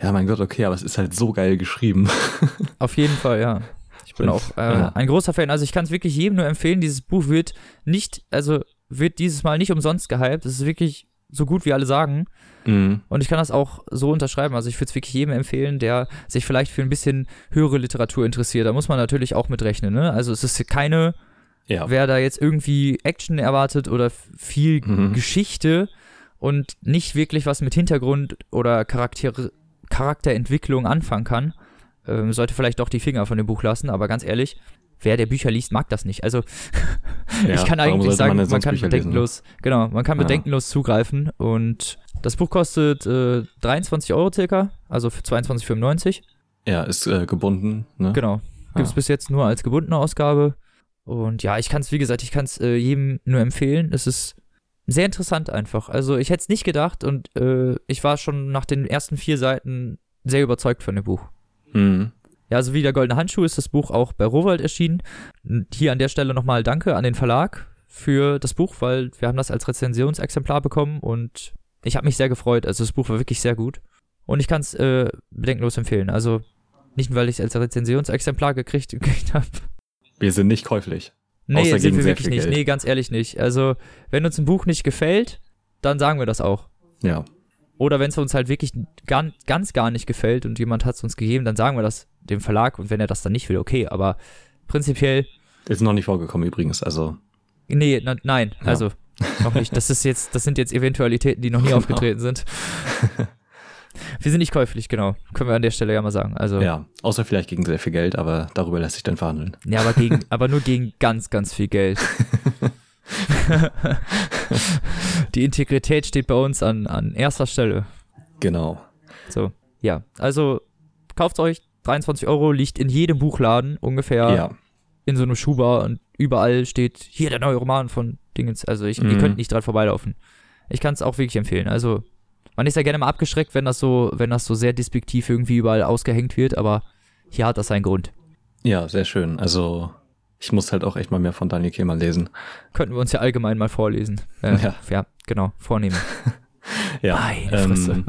ja, mein Gott, okay, aber es ist halt so geil geschrieben. (laughs) Auf jeden Fall, ja. Ich bin auch äh, ja. ein großer Fan. Also ich kann es wirklich jedem nur empfehlen. Dieses Buch wird nicht, also wird dieses Mal nicht umsonst gehypt. Es ist wirklich so gut, wie alle sagen. Mhm. Und ich kann das auch so unterschreiben. Also ich würde es wirklich jedem empfehlen, der sich vielleicht für ein bisschen höhere Literatur interessiert. Da muss man natürlich auch mitrechnen. Ne? Also es ist keine, ja. wer da jetzt irgendwie Action erwartet oder viel mhm. Geschichte und nicht wirklich was mit Hintergrund oder Charakter Charakterentwicklung anfangen kann, ähm, sollte vielleicht doch die Finger von dem Buch lassen. Aber ganz ehrlich, wer der Bücher liest, mag das nicht. Also (laughs) ja, ich kann eigentlich sagen, man, man kann Bücher bedenkenlos, lesen, genau, man kann ja. bedenkenlos zugreifen und das Buch kostet äh, 23 Euro circa, also für 22,95. Ja, ist äh, gebunden, ne? Genau. Gibt es ja. bis jetzt nur als gebundene Ausgabe. Und ja, ich kann es, wie gesagt, ich kann es äh, jedem nur empfehlen. Es ist sehr interessant einfach. Also ich hätte es nicht gedacht und äh, ich war schon nach den ersten vier Seiten sehr überzeugt von dem Buch. Mhm. Ja, also wie der Goldene Handschuh ist das Buch auch bei Rowold erschienen. Hier an der Stelle nochmal Danke an den Verlag für das Buch, weil wir haben das als Rezensionsexemplar bekommen und ich habe mich sehr gefreut. Also das Buch war wirklich sehr gut. Und ich kann es äh, bedenkenlos empfehlen. Also nicht, weil ich es als Rezensionsexemplar gekriegt, (laughs) gekriegt habe. Wir sind nicht käuflich. Nee, Außer sind wir wirklich nicht. Geld. Nee, ganz ehrlich nicht. Also, wenn uns ein Buch nicht gefällt, dann sagen wir das auch. Ja. Oder wenn es uns halt wirklich ganz, ganz gar nicht gefällt und jemand hat es uns gegeben, dann sagen wir das dem Verlag und wenn er das dann nicht will, okay, aber prinzipiell. Ist noch nicht vorgekommen übrigens, also. Nee, na, nein, ja. also noch nicht. Das ist jetzt, das sind jetzt Eventualitäten, die noch nie genau. aufgetreten sind. (laughs) Wir sind nicht käuflich, genau. Können wir an der Stelle ja mal sagen. Also, ja, außer vielleicht gegen sehr viel Geld, aber darüber lässt sich dann verhandeln. Ja, aber, gegen, (laughs) aber nur gegen ganz, ganz viel Geld. (laughs) (laughs) Die Integrität steht bei uns an, an erster Stelle. Genau. So, ja. Also kauft euch, 23 Euro liegt in jedem Buchladen ungefähr ja. in so einem Schuber und überall steht hier der neue Roman von Dingens. Also ich, mhm. ihr könnt nicht dran vorbeilaufen. Ich kann es auch wirklich empfehlen. Also man ist ja gerne mal abgeschreckt, wenn das so, wenn das so sehr despektiv irgendwie überall ausgehängt wird, aber hier hat das seinen Grund. Ja, sehr schön. Also ich muss halt auch echt mal mehr von Daniel Kehlmann lesen. Könnten wir uns ja allgemein mal vorlesen. Äh, ja. ja, genau, vornehmen. (laughs) ja, ähm,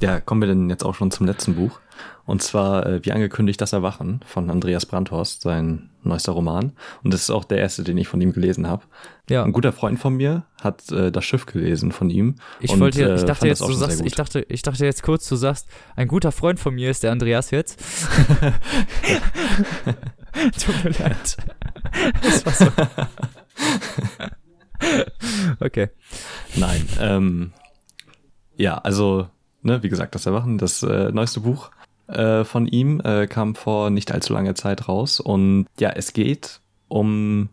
ja, kommen wir denn jetzt auch schon zum letzten Buch. Und zwar, äh, wie angekündigt, Das Erwachen von Andreas Brandhorst, sein neuester Roman. Und das ist auch der erste, den ich von ihm gelesen habe. Ja. Ein guter Freund von mir hat äh, das Schiff gelesen von ihm. Ich wollte, äh, ich dachte jetzt, du sagst, ich dachte, ich dachte jetzt kurz, du sagst, ein guter Freund von mir ist der Andreas jetzt. (laughs) (laughs) Tut mir leid. (laughs) Das war so. (laughs) okay. Nein. Ähm, ja, also, ne, wie gesagt, das Erwachen, das äh, neueste Buch äh, von ihm äh, kam vor nicht allzu langer Zeit raus. Und ja, es geht um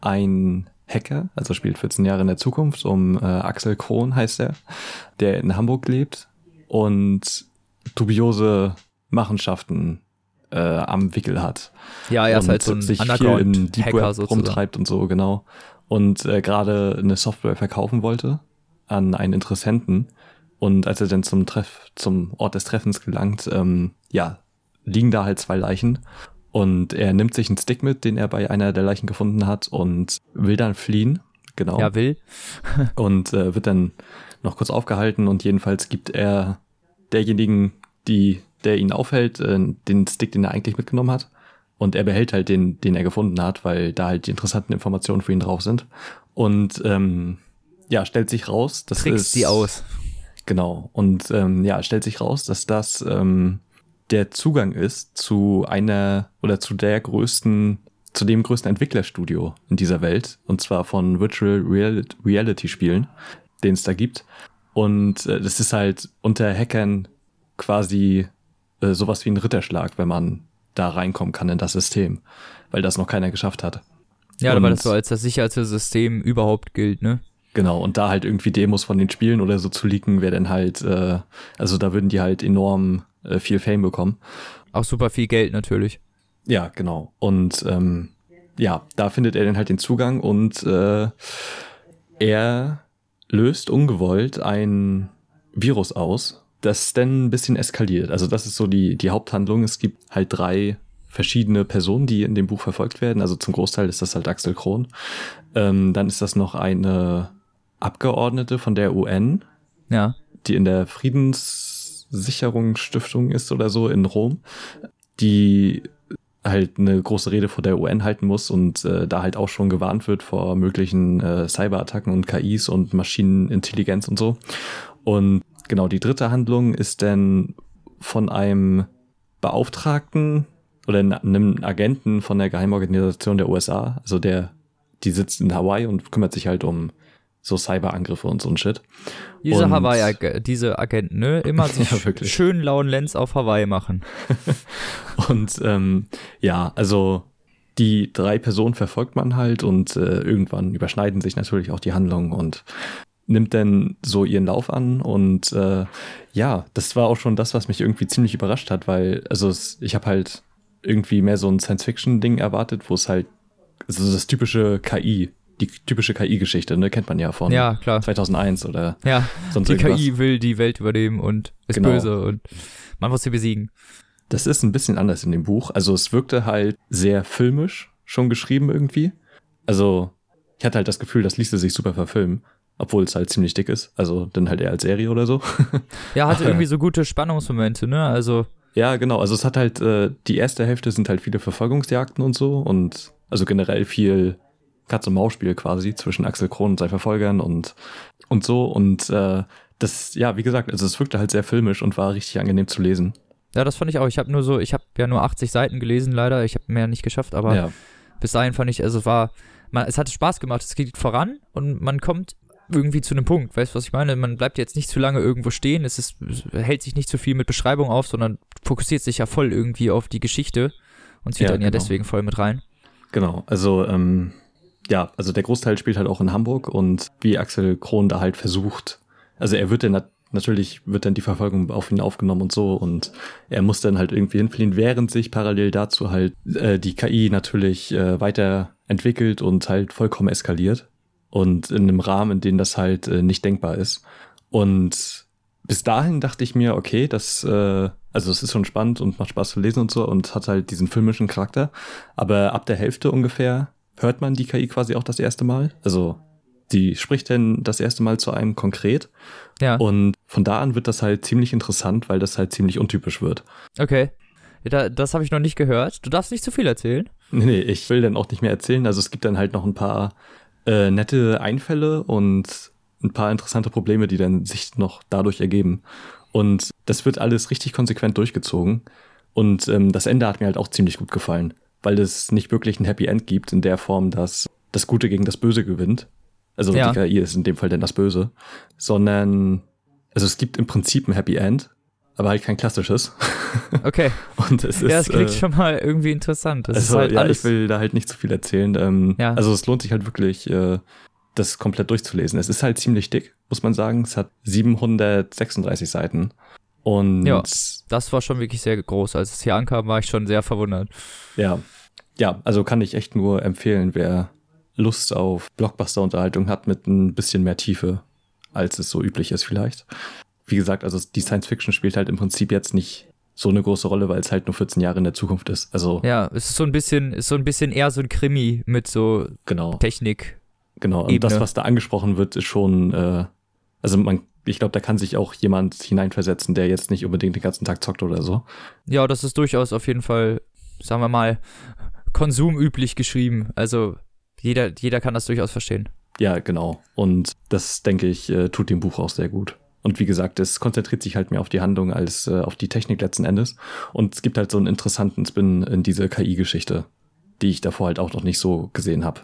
ein Hacker, also spielt 14 Jahre in der Zukunft, um äh, Axel Krohn heißt er, der in Hamburg lebt und dubiose Machenschaften äh, am Wickel hat. Ja, er ist halt so ein sich viel im Deep Hacker Web sozusagen. rumtreibt und so, genau. Und äh, gerade eine Software verkaufen wollte an einen Interessenten. Und als er dann zum Treff, zum Ort des Treffens gelangt, ähm, ja, liegen da halt zwei Leichen. Und er nimmt sich einen Stick mit, den er bei einer der Leichen gefunden hat und will dann fliehen. Genau. Ja, will. (laughs) und äh, wird dann noch kurz aufgehalten und jedenfalls gibt er derjenigen, die, der ihn aufhält, äh, den Stick, den er eigentlich mitgenommen hat. Und er behält halt den, den er gefunden hat, weil da halt die interessanten Informationen für ihn drauf sind. Und ähm, ja, stellt sich raus, das Trickst ist die aus. Genau. Und ähm, ja, stellt sich raus, dass das ähm, der Zugang ist zu einer oder zu der größten, zu dem größten Entwicklerstudio in dieser Welt. Und zwar von Virtual Real Reality Spielen, den es da gibt. Und äh, das ist halt unter Hackern quasi äh, sowas wie ein Ritterschlag, wenn man da reinkommen kann in das System, weil das noch keiner geschafft hat. Ja, Und- weil das so als das sicherste System überhaupt gilt, ne? Genau, und da halt irgendwie Demos von den Spielen oder so zu leaken, wäre dann halt, äh, also da würden die halt enorm äh, viel Fame bekommen. Auch super viel Geld natürlich. Ja, genau. Und ähm, ja, da findet er dann halt den Zugang und äh, er löst ungewollt ein Virus aus, das dann ein bisschen eskaliert. Also das ist so die, die Haupthandlung. Es gibt halt drei verschiedene Personen, die in dem Buch verfolgt werden. Also zum Großteil ist das halt Axel Kron. Ähm, dann ist das noch eine Abgeordnete von der UN, Ja. die in der Friedenssicherungsstiftung ist oder so in Rom, die halt eine große Rede vor der UN halten muss und äh, da halt auch schon gewarnt wird vor möglichen äh, Cyberattacken und KIs und Maschinenintelligenz und so. Und genau, die dritte Handlung ist dann von einem Beauftragten oder einem Agenten von der Geheimorganisation der USA, also der, die sitzt in Hawaii und kümmert sich halt um so Cyberangriffe und so ein Shit. Diese Und- Hawaii, diese Agenten, ne? Immer (laughs) sich Ja, schön lauen Lenz auf Hawaii machen. (laughs) Und ähm, ja, also die drei Personen verfolgt man halt und äh, irgendwann überschneiden sich natürlich auch die Handlungen und nimmt dann so ihren Lauf an und äh, ja, das war auch schon das, was mich irgendwie ziemlich überrascht hat, weil also es, ich habe halt irgendwie mehr so ein Science-Fiction-Ding erwartet, wo es halt also das typische KI, die typische KI-Geschichte, ne, kennt man ja von Ja, klar. 2001 oder Ja, sonst die irgendwas. KI will die Welt übernehmen und ist Genau. böse und man muss sie besiegen. Das ist ein bisschen anders in dem Buch. Also es wirkte halt sehr filmisch schon geschrieben irgendwie. Also ich hatte halt das Gefühl, das ließe sich super verfilmen, obwohl es halt ziemlich dick ist. Also dann halt eher als Serie oder so. (laughs) Ja, hatte irgendwie so gute Spannungsmomente, ne? Also, ja, genau. Also es hat halt, äh, die erste Hälfte sind halt viele Verfolgungsjagden und so und also generell viel Katz-und-Maus-Spiel quasi zwischen Axel Kron und seinen Verfolgern und, und so. Und äh, das, ja, wie gesagt, also es wirkte halt sehr filmisch und war richtig angenehm zu lesen. ja, das fand ich auch. Ich habe nur so, ich habe ja nur 80 Seiten gelesen, leider. Ich habe mehr nicht geschafft, aber ja. bis dahin fand ich, also es war, man, es hatte Spaß gemacht, es geht voran und man kommt irgendwie zu einem Punkt. Weißt du, was ich meine? Man bleibt jetzt nicht zu lange irgendwo stehen, es ist, hält sich nicht zu viel mit Beschreibung auf, sondern fokussiert sich ja voll irgendwie auf die Geschichte und zieht Ja, dann ja genau. deswegen voll mit rein. Genau, also ähm, ja, also der Großteil spielt halt auch in Hamburg und wie Axel Kron da halt versucht, also er wird dann nat natürlich wird dann die Verfolgung auf ihn aufgenommen und so und er muss dann halt irgendwie hinfliehen, während sich parallel dazu halt äh, die KI natürlich äh, weiterentwickelt und halt vollkommen eskaliert und in einem Rahmen, in dem das halt äh, nicht denkbar ist. Und bis dahin dachte ich mir, okay, das, äh, also es ist schon spannend und macht Spaß zu lesen und so und hat halt diesen filmischen Charakter. Aber ab der Hälfte ungefähr hört man die KI quasi auch das erste Mal. Also die spricht dann das erste Mal zu einem konkret. Ja, Und von da an wird das halt ziemlich interessant, weil das halt ziemlich untypisch wird. okay. Da, das habe ich noch nicht gehört. Du darfst nicht zu viel erzählen. Nee, nee, ich will dann auch nicht mehr erzählen. Also es gibt dann halt noch ein paar äh, nette Einfälle und ein paar interessante Probleme, die dann sich noch dadurch ergeben. Und das wird alles richtig konsequent durchgezogen. Und ähm, das Ende hat mir halt auch ziemlich gut gefallen. weil es nicht wirklich ein Happy End gibt in der Form, dass das Gute gegen das Böse gewinnt. Also Ja. die KI ist in dem Fall denn das Böse, sondern also es gibt im Prinzip ein Happy End, aber halt kein klassisches. (laughs) Okay. Und es ist ja, das klingt äh, schon mal irgendwie interessant. Das also, ist halt ja, alles. ich will da halt nicht zu viel erzählen. Ähm, Ja. Also es lohnt sich halt wirklich, äh, das komplett durchzulesen. Es ist halt ziemlich dick, muss man sagen. Es hat 736 Seiten. Und Ja. das war schon wirklich sehr groß. Als es hier ankam, war ich schon sehr verwundert. ja, ja, also kann ich echt nur empfehlen, wer Lust auf Blockbuster-Unterhaltung hat mit ein bisschen mehr Tiefe, als es so üblich ist vielleicht. Wie gesagt, also die Science Fiction spielt halt im Prinzip jetzt nicht so eine große Rolle, weil es halt nur 14 Jahre in der Zukunft ist. Also Ja, es ist so ein bisschen, ist so ein bisschen eher so ein Krimi mit so genau. Technik. Genau, und Ebene. das, was da angesprochen wird, ist schon, äh, also man, ich glaube, da kann sich auch jemand hineinversetzen, der jetzt nicht unbedingt den ganzen Tag zockt oder so. Ja, das ist durchaus auf jeden Fall, sagen wir mal, konsumüblich geschrieben. Also jeder, jeder kann das durchaus verstehen. Ja, genau. Und das, denke ich, äh, tut dem Buch auch sehr gut. Und wie gesagt, es konzentriert sich halt mehr auf die Handlung als äh, auf die Technik letzten Endes. Und es gibt halt so einen interessanten Spin in diese KI-Geschichte, die ich davor halt auch noch nicht so gesehen habe.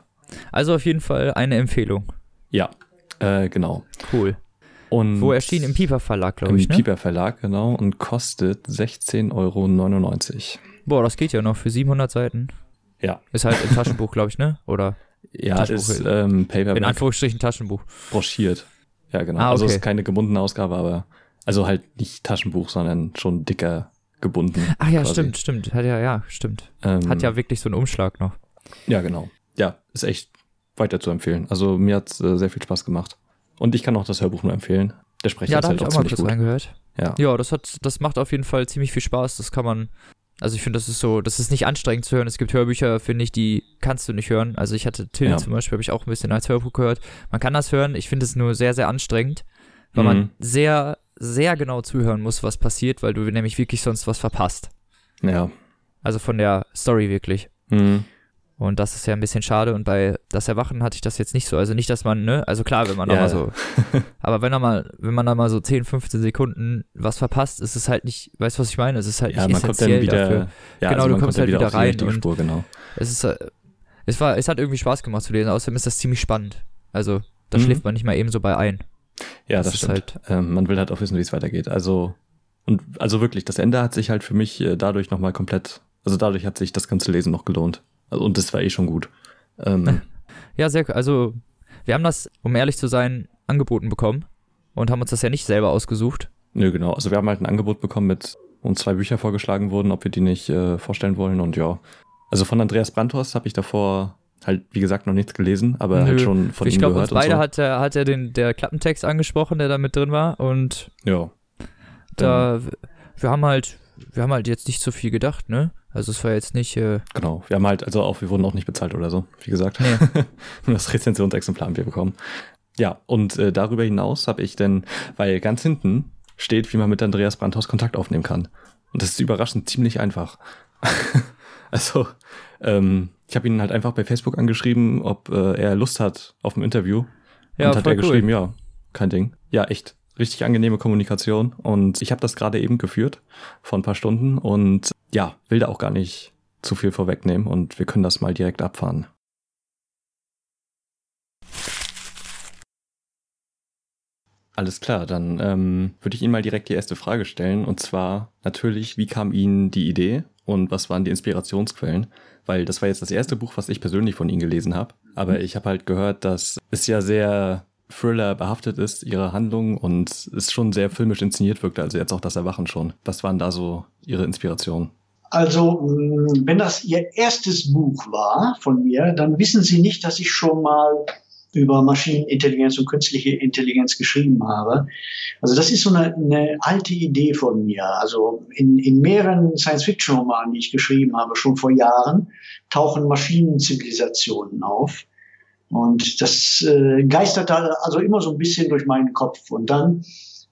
Also auf jeden Fall eine Empfehlung. Ja, äh, genau. Cool. Und Wo erschien im Piper Verlag, glaube Im ich, ne? Piper Verlag, genau, und kostet 16,99 Euro. Boah, das geht ja noch für 700 Seiten. Ja. Ist halt im Taschenbuch, glaube ich, ne? Oder (laughs) Ja, ist ähm, in Paperback Anführungsstrichen Taschenbuch. broschiert. Ja, genau. Ah, Also es okay. ist keine gebundene Ausgabe, aber also halt nicht Taschenbuch, sondern schon dicker gebunden. Ach ja, quasi. stimmt, stimmt. Hat ja, ja, stimmt. Ähm, Hat ja wirklich so einen Umschlag noch. Ja, genau. Ja, ist echt weiter zu empfehlen. Also mir hat äh, sehr viel Spaß gemacht. Und ich kann auch das Hörbuch nur empfehlen. Der Sprecher Ja, ist da habe halt ich auch auch mal kurz gut. reingehört. Ja. Ja, das hat, das macht auf jeden Fall ziemlich viel Spaß. Das kann man, also ich finde, das ist so, das ist nicht anstrengend zu hören. Es gibt Hörbücher, finde ich, die kannst du nicht hören. Also ich hatte Till Ja. zum Beispiel, habe ich auch ein bisschen als Hörbuch gehört. Man kann das hören. Ich finde es nur sehr, sehr anstrengend, weil Mhm. man sehr, sehr genau zuhören muss, was passiert, weil du nämlich wirklich sonst was verpasst. Ja. Also von der Story wirklich. Mhm. Und das ist ja ein bisschen schade. Und bei Das Erwachen hatte ich das jetzt nicht so. Also nicht, dass man, ne, also klar, wenn man Ja. mal so, (laughs) aber wenn mal, wenn man da mal so 10, 15 Sekunden was verpasst, ist es halt nicht, weißt du, was ich meine? Es ist halt Ja, nicht man kommt dann essentiell wieder. dafür. Ja, Genau, also du kommst halt wieder die rein und- Spur, genau. Es ist, äh, es war, es hat irgendwie Spaß gemacht zu lesen. Außerdem ist das ziemlich spannend. Also, da Mhm. schläft man nicht mal eben so bei ein. Ja, Das das, ist stimmt. halt- ähm, man will halt auch wissen, wie es weitergeht. Also, und also wirklich, das Ende hat sich halt für mich äh, dadurch nochmal komplett, also dadurch hat sich das ganze Lesen noch gelohnt. Also, und das war eh schon gut. Ähm, (laughs) Ja, sehr, also, wir haben das, um ehrlich zu sein, angeboten bekommen und haben uns das ja nicht selber ausgesucht. nö, genau. Also wir haben halt ein Angebot bekommen mit uns zwei Bücher vorgeschlagen wurden, ob wir die nicht äh, vorstellen wollen. Und ja, also von Andreas Brandhorst habe ich davor halt, wie gesagt, noch nichts gelesen, aber Nö. halt schon von ich ihm glaube, uns gehört beide so. hat er, hat er den, der Klappentext angesprochen, der da mit drin war und ja. da, wir haben halt, wir haben halt jetzt nicht so viel gedacht, ne? Also es war jetzt nicht, äh, Genau. Wir haben halt, also auch, wir wurden auch nicht bezahlt oder so, wie gesagt. nee, Nur (laughs) das Rezensionsexemplar haben wir bekommen. Ja, und äh, darüber hinaus habe ich denn, weil ganz hinten steht, wie man mit Andreas Brandhaus Kontakt aufnehmen kann. Und das ist überraschend ziemlich einfach. (laughs) also, ähm, ich habe ihn halt einfach bei Facebook angeschrieben, ob äh, er Lust hat auf ein Interview. Ja, und hat er cool. geschrieben, ja, kein Ding. Ja, echt. Richtig angenehme Kommunikation. Und ich habe das gerade eben geführt vor ein paar Stunden und ja, will da auch gar nicht zu viel vorwegnehmen und wir können das mal direkt abfahren. Alles klar, dann ähm, würde ich Ihnen mal direkt die erste Frage stellen. Und zwar natürlich, wie kam Ihnen die Idee und was waren die Inspirationsquellen? Weil das war jetzt das erste Buch, was ich persönlich von Ihnen gelesen habe. Aber ich habe halt gehört, dass es ja sehr Thriller behaftet ist, Ihre Handlung und es schon sehr filmisch inszeniert wirkte. Also jetzt auch das Erwachen schon. Was waren da so Ihre Inspirationen? Also, mh, wenn das Ihr erstes Buch war von mir, dann wissen Sie nicht, dass ich schon mal über Maschinenintelligenz und künstliche Intelligenz geschrieben habe. Also das ist so eine, eine alte Idee von mir. Also in, in mehreren Science-Fiction-Romanen, die ich geschrieben habe, schon vor Jahren, tauchen Maschinenzivilisationen auf. Und das äh, geistert da also immer so ein bisschen durch meinen Kopf. Und dann,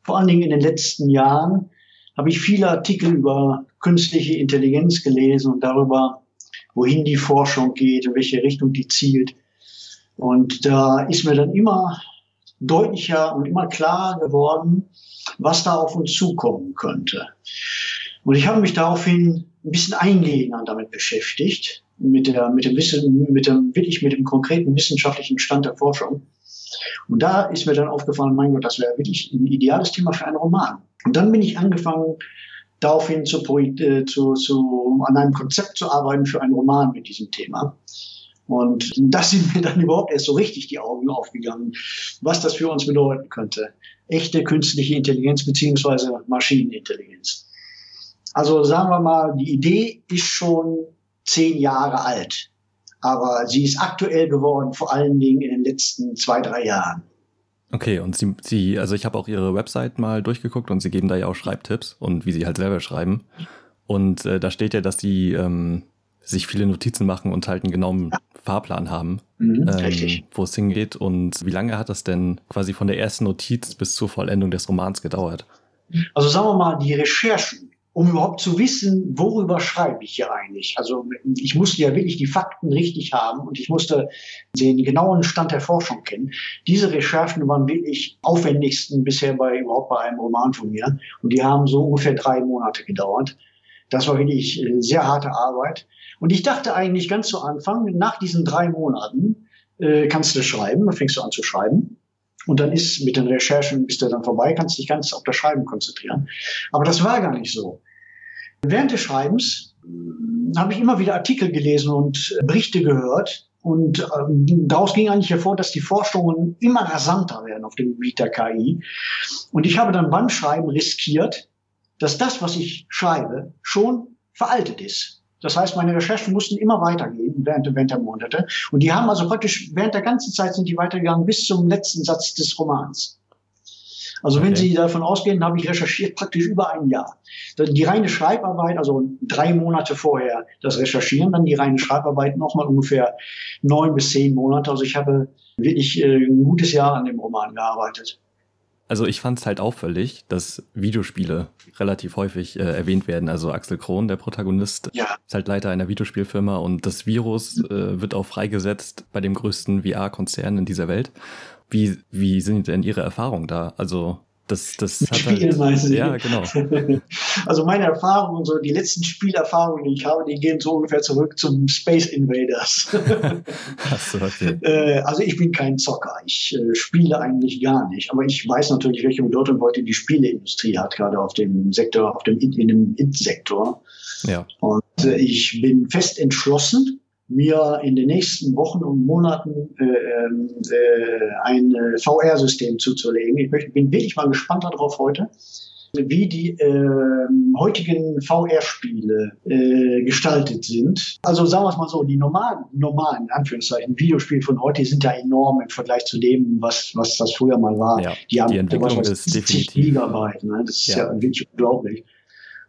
vor allen Dingen in den letzten Jahren, habe ich viele Artikel über künstliche Intelligenz gelesen und darüber, wohin die Forschung geht, in welche Richtung die zielt. Und da ist mir dann immer deutlicher und immer klarer geworden, was da auf uns zukommen könnte. Und ich habe mich daraufhin ein bisschen eingehender damit beschäftigt mit der, mit dem Wissen, mit dem, wirklich mit dem konkreten wissenschaftlichen Stand der Forschung. Und da ist mir dann aufgefallen, mein Gott, das wäre wirklich ein ideales Thema für einen Roman. Und dann bin ich angefangen, daraufhin zu, äh, zu, zu, an einem Konzept zu arbeiten für einen Roman mit diesem Thema. Und das sind mir dann (laughs) überhaupt erst so richtig die Augen aufgegangen, was das für uns bedeuten könnte. Echte künstliche Intelligenz beziehungsweise Maschinenintelligenz. Also sagen wir mal, die Idee ist schon zehn Jahre alt, aber sie ist aktuell geworden, vor allen Dingen in den letzten zwei, drei Jahren. Okay, und Sie, Sie also ich habe auch Ihre Website mal durchgeguckt und Sie geben da ja auch Schreibtipps und wie Sie halt selber schreiben. Und äh, da steht ja, dass Sie ähm, sich viele Notizen machen und halt einen genauen ja. Fahrplan haben, mhm, ähm, wo es hingeht. Und wie lange hat das denn quasi von der ersten Notiz bis zur Vollendung des Romans gedauert? Also sagen wir mal, die Recherchen um überhaupt zu wissen, worüber schreibe ich hier eigentlich. Also ich musste ja wirklich die Fakten richtig haben und ich musste den genauen Stand der Forschung kennen. Diese Recherchen waren wirklich aufwendigsten bisher bei überhaupt bei einem Roman von mir und die haben so ungefähr drei Monate gedauert. Das war wirklich äh, sehr harte Arbeit. Und ich dachte eigentlich ganz zu Anfang, nach diesen drei Monaten äh, kannst du schreiben, dann fängst du an zu schreiben. Und dann ist mit den Recherchen, bist du dann vorbei, kannst dich ganz auf das Schreiben konzentrieren. Aber das war gar nicht so. Während des Schreibens äh, habe ich immer wieder Artikel gelesen und Berichte gehört. Und ähm, daraus ging eigentlich hervor, dass die Forschungen immer rasanter werden auf dem Gebiet der KI. Und ich habe dann beim Schreiben riskiert, dass das, was ich schreibe, schon veraltet ist. Das heißt, meine Recherchen mussten immer weitergehen während, während der Monate. Und die haben also praktisch während der ganzen Zeit sind die weitergegangen bis zum letzten Satz des Romans. Also okay. wenn Sie davon ausgehen, habe ich recherchiert praktisch über ein Jahr. Die reine Schreibarbeit, also drei Monate vorher das Recherchieren, dann die reine Schreibarbeit nochmal ungefähr neun bis zehn Monate. Also ich habe wirklich äh, ein gutes Jahr an dem Roman gearbeitet. Also ich fand es halt auffällig, dass Videospiele relativ häufig äh, erwähnt werden. Also Axel Krohn, der Protagonist, ja. ist halt Leiter einer Videospielfirma und das Virus äh, wird auch freigesetzt bei dem größten VR-Konzern in dieser Welt. Wie, wie sind denn Ihre Erfahrungen da? Also das, das hat Spielen halt? Ja, genau. (laughs) Also meine Erfahrungen, so die letzten Spielerfahrungen, die ich habe, die gehen so ungefähr zurück zum Space Invaders. (laughs) Achso, okay. (laughs) Äh, also ich bin kein Zocker. Ich äh, spiele eigentlich gar nicht. Aber ich weiß natürlich, welche Bedeutung heute die Spieleindustrie hat, gerade auf dem Sektor, auf dem in dem Int-Sektor. Ja. Und äh, ich bin fest entschlossen, mir in den nächsten Wochen und Monaten äh, ähm, äh, ein äh, VR-System zuzulegen. Ich möchte, bin wirklich mal gespannt darauf heute, wie die äh, heutigen VR-Spiele äh, gestaltet sind. Also sagen wir es mal so, die normalen, normalen Anführungszeichen, Videospiele von heute sind ja enorm im Vergleich zu dem, was, was das früher mal war. Ja, die, haben, die Entwicklung was, ist definitiv. Gigabyte, ne? Das ist ja, ja wirklich unglaublich.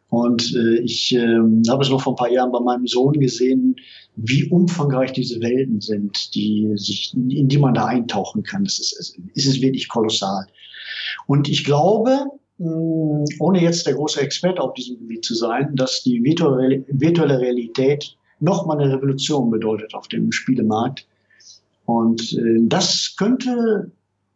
Und äh, ich äh, habe es noch vor ein paar Jahren bei meinem Sohn gesehen, wie umfangreich diese Welten sind, die sich, in die man da eintauchen kann. Das ist, es ist wirklich kolossal. Und ich glaube, ohne jetzt der große Experte auf diesem Gebiet zu sein, dass die virtuelle, Realität nochmal eine Revolution bedeutet auf dem Spielemarkt. Und äh, das könnte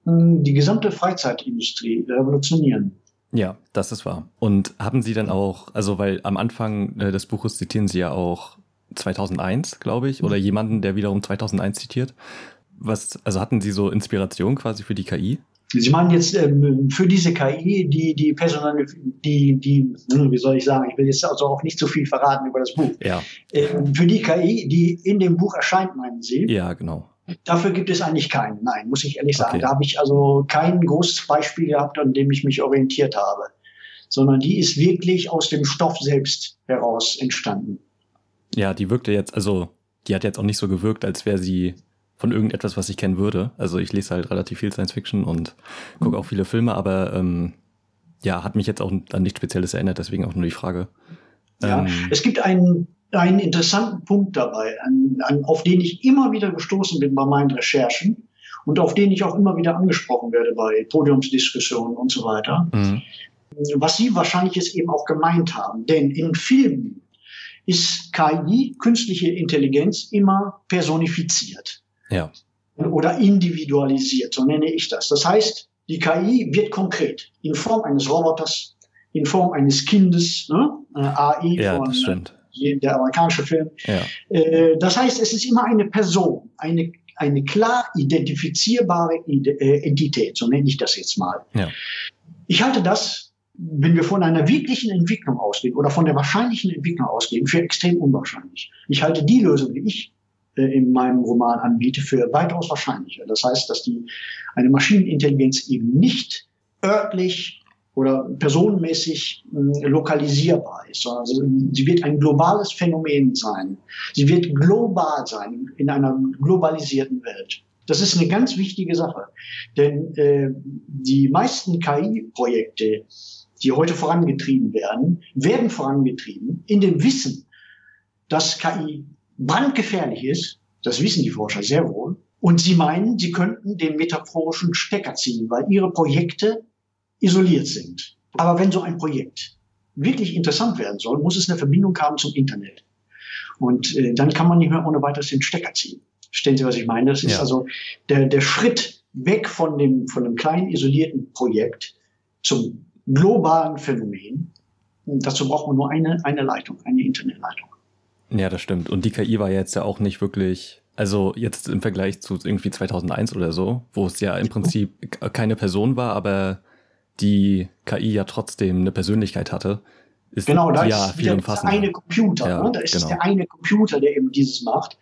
die gesamte Freizeitindustrie revolutionieren. Ja, das ist wahr. Und haben Sie dann auch, also weil am Anfang äh, des Buches zitieren Sie ja auch 2001, glaube ich, oder mhm. jemanden, der wiederum 2001 zitiert. Was, also hatten Sie so Inspiration quasi für die KI? Sie meinen jetzt ähm, für diese KI, die die Personal, die die, hm, wie soll ich sagen, ich will jetzt also auch nicht so viel verraten über das Buch. Ja. Ähm, für die KI, die in dem Buch erscheint, meinen Sie? Ja, genau. Dafür gibt es eigentlich keinen. Nein, muss ich ehrlich sagen. Okay. Da habe ich also kein großes Beispiel gehabt, an dem ich mich orientiert habe, sondern die ist wirklich aus dem Stoff selbst heraus entstanden. Ja, die wirkte jetzt, also die hat jetzt auch nicht so gewirkt, als wäre sie von irgendetwas, was ich kennen würde. Also ich lese halt relativ viel Science Fiction und gucke auch viele Filme, aber ähm, ja, hat mich jetzt auch an nichts Spezielles erinnert, deswegen auch nur die Frage. Ja, ähm, es gibt einen einen interessanten Punkt dabei, an, an, auf den ich immer wieder gestoßen bin bei meinen Recherchen und auf den ich auch immer wieder angesprochen werde bei Podiumsdiskussionen und so weiter. Mhm. Was Sie wahrscheinlich jetzt eben auch gemeint haben. Denn in Filmen ist KI, künstliche Intelligenz, immer personifiziert. Ja. Oder individualisiert, so nenne ich das. Das heißt, die KI wird konkret in Form eines Roboters, in Form eines Kindes, ne? AI ja, von der amerikanische Film. Ja. Äh, das heißt, es ist immer eine Person, eine, eine klar identifizierbare äh, Entität, so nenne ich das jetzt mal. Ja. Ich halte das, wenn wir von einer wirklichen Entwicklung ausgehen oder von der wahrscheinlichen Entwicklung ausgehen, für extrem unwahrscheinlich. Ich halte die Lösung, die ich äh, in meinem Roman anbiete, für weitaus wahrscheinlicher. Das heißt, dass die, eine Maschinenintelligenz eben nicht örtlich oder personenmäßig äh, lokalisierbar ist, sondern sie wird ein globales Phänomen sein. Sie wird global sein in einer globalisierten Welt. Das ist eine ganz wichtige Sache, denn äh, die meisten KI-Projekte, die heute vorangetrieben werden, werden vorangetrieben in dem Wissen, dass KI brandgefährlich ist. Das wissen die Forscher sehr wohl. Und sie meinen, sie könnten den metaphorischen Stecker ziehen, weil ihre Projekte isoliert sind. Aber wenn so ein Projekt wirklich interessant werden soll, muss es eine Verbindung haben zum Internet. Und äh, dann kann man nicht mehr ohne weiteres den Stecker ziehen. Stellen Sie, was ich meine? Das ist ja. also der, der Schritt weg von dem, von dem kleinen isolierten Projekt zum globalen Phänomen. Und dazu braucht man nur eine, eine Leitung, eine Internetleitung. Ja, das stimmt. Und die KI war jetzt ja auch nicht wirklich, also jetzt im Vergleich zu irgendwie 2001 oder so, wo es ja im Prinzip keine Person war, aber die KI ja trotzdem eine Persönlichkeit hatte, ist genau, da ja ist viel der eine Computer. Ja, ne? Da ist genau. der eine Computer, der eben dieses macht.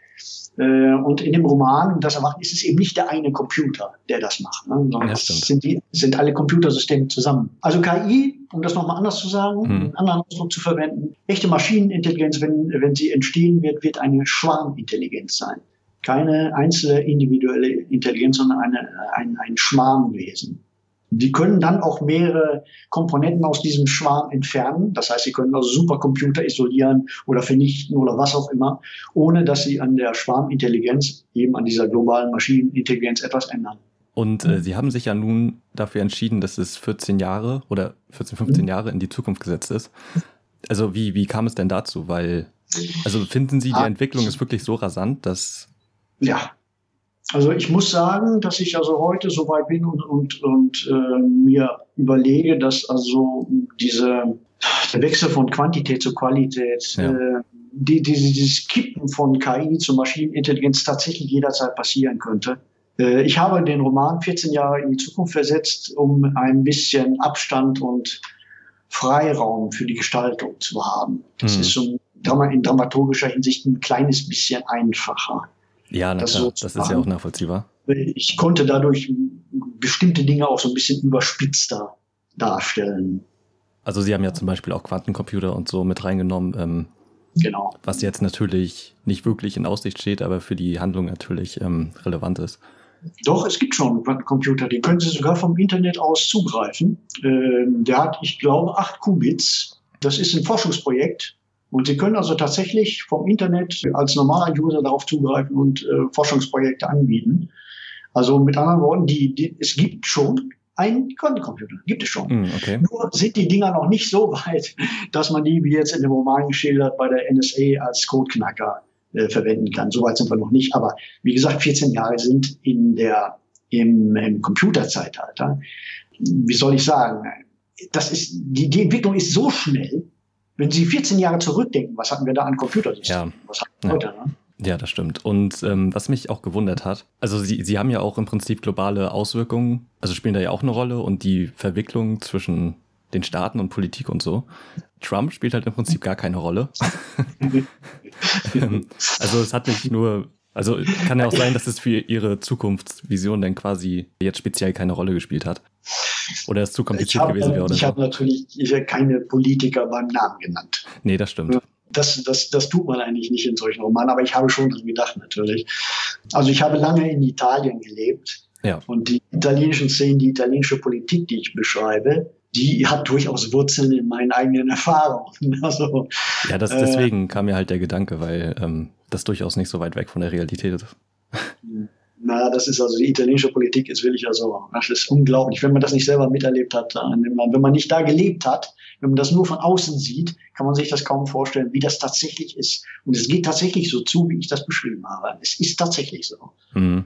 Äh, und in dem Roman, das erwarten, ist es eben nicht der eine Computer, der das macht, ne? sondern ja, das sind, die, sind alle Computersysteme zusammen. Also KI, um das nochmal anders zu sagen, hm. einen anderen Ausdruck zu verwenden, echte Maschinenintelligenz, wenn, wenn sie entstehen wird, wird eine Schwarmintelligenz sein. Keine einzelne individuelle Intelligenz, sondern eine, ein, ein Schwarmwesen. Die können dann auch mehrere Komponenten aus diesem Schwarm entfernen. Das heißt, sie können also Supercomputer isolieren oder vernichten oder was auch immer, ohne dass sie an der Schwarmintelligenz, eben an dieser globalen Maschinenintelligenz etwas ändern. Und äh, Sie haben sich ja nun dafür entschieden, dass es 14 Jahre oder 14, 15 mhm. Jahre in die Zukunft gesetzt ist. Also wie, wie kam es denn dazu? Weil, also finden Sie, die ah. Entwicklung ist wirklich so rasant, dass... Ja, also ich muss sagen, dass ich also heute so weit bin und, und, und äh, mir überlege, dass also diese, der Wechsel von Quantität zu Qualität, ja. äh, die, diese, dieses Kippen von KI zu Maschinenintelligenz tatsächlich jederzeit passieren könnte. Äh, ich habe den Roman 14 Jahre in die Zukunft versetzt, um ein bisschen Abstand und Freiraum für die Gestaltung zu haben. Das hm. ist so in dramaturgischer Hinsicht ein kleines bisschen einfacher. Ja, na das, klar, das ist ja auch nachvollziehbar. Ich konnte dadurch bestimmte Dinge auch so ein bisschen überspitzter darstellen. Also Sie haben ja zum Beispiel auch Quantencomputer und so mit reingenommen. Ähm, genau. Was jetzt natürlich nicht wirklich in Aussicht steht, aber für die Handlung natürlich ähm, relevant ist. Doch, es gibt schon Quantencomputer, die können Sie sogar vom Internet aus zugreifen. Ähm, der hat, ich glaube, acht Qubits. Das ist ein Forschungsprojekt und Sie können also tatsächlich vom Internet als normaler User darauf zugreifen und äh, Forschungsprojekte anbieten. Also mit anderen Worten, die, die, es gibt schon einen Quantencomputer, gibt es schon. Mm, okay. Nur sind die Dinger noch nicht so weit, dass man die, wie jetzt in dem Roman geschildert, bei der NSA als Codeknacker äh, verwenden kann. So weit sind wir noch nicht. Aber wie gesagt, 14 Jahre sind in der, im, im Computerzeitalter. Wie soll ich sagen? Das ist, die, die Entwicklung ist so schnell, wenn Sie 14 Jahre zurückdenken, was hatten wir da an Computersystemen? Ja. Was hatten wir ja. heute, ne? Ja, das stimmt. Und ähm, was mich auch gewundert hat, also Sie, Sie haben ja auch im Prinzip globale Auswirkungen, also spielen da ja auch eine Rolle und die Verwicklung zwischen den Staaten und Politik und so. Trump spielt halt im Prinzip gar keine Rolle. (laughs) (laughs) Ähm, also es hat nicht nur, also kann ja auch sein, dass es für Ihre Zukunftsvision dann quasi jetzt speziell keine Rolle gespielt hat. Oder es zu kompliziert hab, gewesen wäre? Oder ich so? habe natürlich keine Politiker beim Namen genannt. Nee, das stimmt. Das, das, das tut man eigentlich nicht in solchen Romanen, aber ich habe schon dran gedacht natürlich. Also ich habe lange in Italien gelebt ja. und die italienischen Szenen, die italienische Politik, die ich beschreibe, die hat durchaus Wurzeln in meinen eigenen Erfahrungen. (laughs) Also, ja, das, deswegen äh, kam mir halt der Gedanke, weil ähm, das durchaus nicht so weit weg von der Realität ist. Na, das ist also die italienische Politik ist wirklich also, das ist unglaublich. Wenn man das nicht selber miterlebt hat, wenn man, wenn man nicht da gelebt hat, wenn man das nur von außen sieht, kann man sich das kaum vorstellen, wie das tatsächlich ist. Und es geht tatsächlich so zu, wie ich das beschrieben habe. Es ist tatsächlich so. Mhm.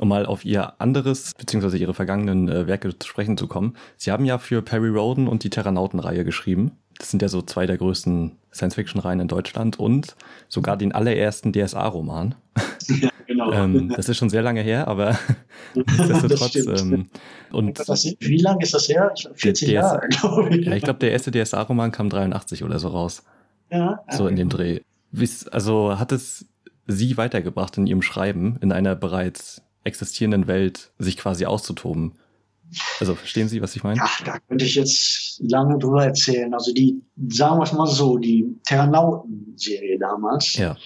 Um mal auf Ihr anderes, beziehungsweise Ihre vergangenen äh, Werke zu sprechen zu kommen. Sie haben ja für Perry Roden und die Terranauten-Reihe geschrieben. Das sind ja so zwei der größten Science-Fiction-Reihen in Deutschland und sogar den allerersten DSA-Roman. (laughs) Ja, genau. ähm, das ist schon sehr lange her, aber (laughs) nichtsdestotrotz. Ähm, und wie lange ist das her? 40 Jahre, glaube ich. Ja, ich glaube, der erste DSA-Roman kam 83 oder so raus. Ja. So in dem Dreh. Also hat es Sie weitergebracht in Ihrem Schreiben, in einer bereits existierenden Welt sich quasi auszutoben? Also verstehen Sie, was ich meine? Ach, da könnte ich jetzt lange drüber erzählen. Also die, sagen wir es mal so, die Terranauten-Serie damals, ja.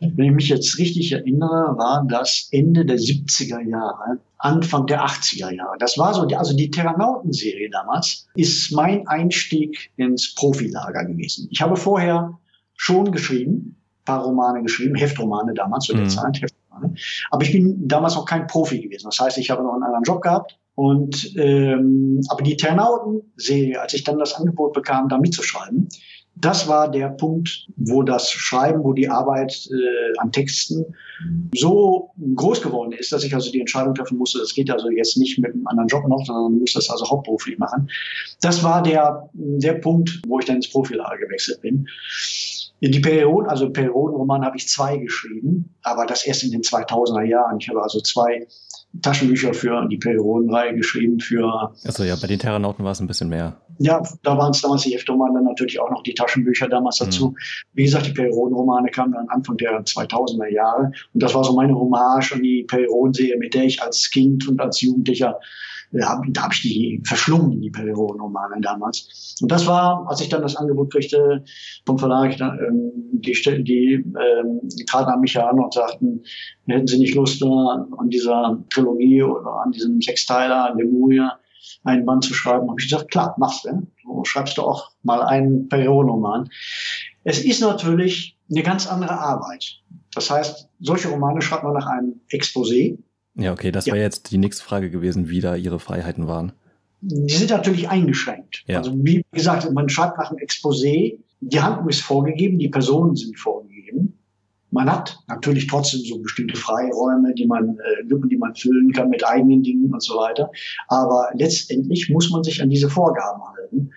wenn ich mich jetzt richtig erinnere, war das Ende der 70er Jahre, Anfang der 80er Jahre. Das war so, also die Terranauten-Serie damals ist mein Einstieg ins Profilager gewesen. Ich habe vorher schon geschrieben, paar Romane geschrieben, Heftromane damals zu der mhm. Zeit. Aber ich bin damals noch kein Profi gewesen. Das heißt, ich habe noch einen anderen Job gehabt und ähm, aber die Ternauten-Serie, als ich dann das Angebot bekam, da mitzuschreiben, das war der Punkt, wo das Schreiben, wo die Arbeit äh, an Texten so groß geworden ist, dass ich also die Entscheidung treffen musste, das geht also jetzt nicht mit einem anderen Job noch, sondern muss das also hauptberuflich machen. Das war der, der Punkt, wo ich dann ins Profilager gewechselt bin. In die Perioden, also Periodenroman habe ich zwei geschrieben, aber das erst in den 2000er Jahren. Ich habe also zwei Taschenbücher für die Periodenreihe geschrieben für. Also ja, bei den Terranauten war es ein bisschen mehr. Ja, da waren es damals die Heftromane, dann natürlich auch noch die Taschenbücher damals dazu. Mhm. Wie gesagt, die Periodenromane kamen dann Anfang der 2000er Jahre. Und das war so meine Hommage an die Periodenserie, mit der ich als Kind und als Jugendlicher hab, da habe ich die verschlungen, die Periodenromane damals. Und das war, als ich dann das Angebot kriegte vom Verlag, ähm, die, die, ähm, die traten an mich an und sagten, hätten Sie nicht Lust, an dieser Trilogie oder an diesem Sechsteiler, Lemuria, einen Band zu schreiben? Habe ich gesagt, klar, machst du. So schreibst du auch mal einen Periodenroman. Es ist natürlich eine ganz andere Arbeit. Das heißt, solche Romane schreibt man nach einem Exposé. Ja, okay, das ja. wäre jetzt die nächste Frage gewesen, wie da Ihre Freiheiten waren. Die sind natürlich eingeschränkt. Ja. Also wie gesagt, man schreibt nach einem Exposé, die Handlung ist vorgegeben, die Personen sind vorgegeben. Man hat natürlich trotzdem so bestimmte Freiräume, die man, äh, Lücken, die man füllen kann mit eigenen Dingen und so weiter. Aber letztendlich muss man sich an diese Vorgaben halten.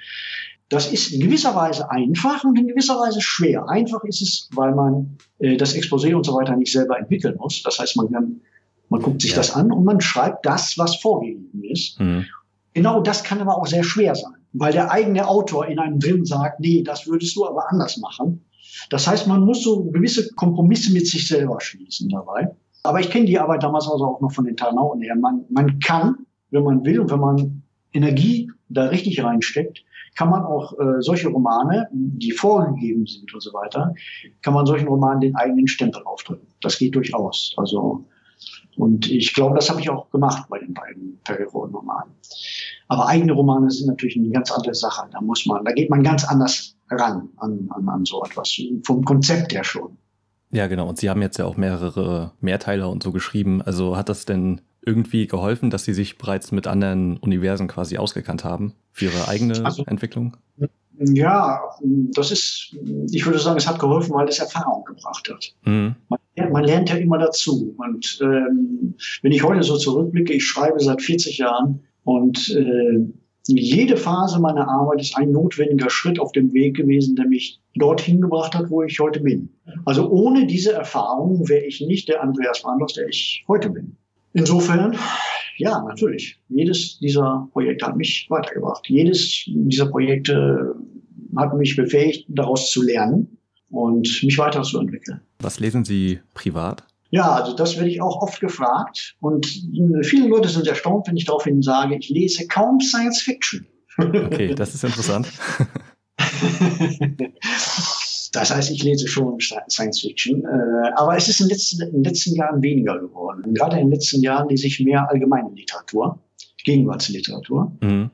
Das ist in gewisser Weise einfach und in gewisser Weise schwer. Einfach ist es, weil man äh, das Exposé und so weiter nicht selber entwickeln muss. Das heißt, man kann man guckt sich ja. das an und man schreibt das, was vorgegeben ist. Mhm. Genau das kann aber auch sehr schwer sein, weil der eigene Autor in einem drin sagt, nee, das würdest du aber anders machen. Das heißt, man muss so gewisse Kompromisse mit sich selber schließen dabei. Aber ich kenne die Arbeit damals also auch noch von den Tarnauten her. Man, man kann, wenn man will und wenn man Energie da richtig reinsteckt, kann man auch äh, solche Romane, die vorgegeben sind und so weiter, kann man solchen Romanen den eigenen Stempel aufdrücken. Das geht durchaus. Also und ich glaube, das habe ich auch gemacht bei den beiden Perry-Romanen. Aber eigene Romane sind natürlich eine ganz andere Sache. Da muss man, da geht man ganz anders ran an, an, an so etwas. Vom Konzept her schon. Ja, genau. Und Sie haben jetzt ja auch mehrere Mehrteiler und so geschrieben. Also hat das denn irgendwie geholfen, dass Sie sich bereits mit anderen Universen quasi ausgekannt haben für Ihre eigene also, Entwicklung? Ja, das ist, ich würde sagen, es hat geholfen, weil es Erfahrung gebracht hat. Mhm. Man, man, lernt ja immer dazu. Und ähm, wenn ich heute so zurückblicke, ich schreibe seit 40 Jahren und äh, jede Phase meiner Arbeit ist ein notwendiger Schritt auf dem Weg gewesen, der mich dorthin gebracht hat, wo ich heute bin. Also ohne diese Erfahrung wäre ich nicht der Andreas Manders, der ich heute bin. Insofern, ja, natürlich. Jedes dieser Projekte hat mich weitergebracht. Jedes dieser Projekte hat mich befähigt, daraus zu lernen und mich weiterzuentwickeln. Was lesen Sie privat? Ja, also das werde ich auch oft gefragt. Und viele Leute sind erstaunt, wenn ich daraufhin sage, ich lese kaum Science Fiction. Okay, das ist interessant. (laughs) das heißt, ich lese schon Science Fiction, äh, aber es ist in den, letzten, in den letzten Jahren weniger geworden. Gerade in den letzten Jahren lese ich mehr allgemeine Literatur, Gegenwartsliteratur. Mhm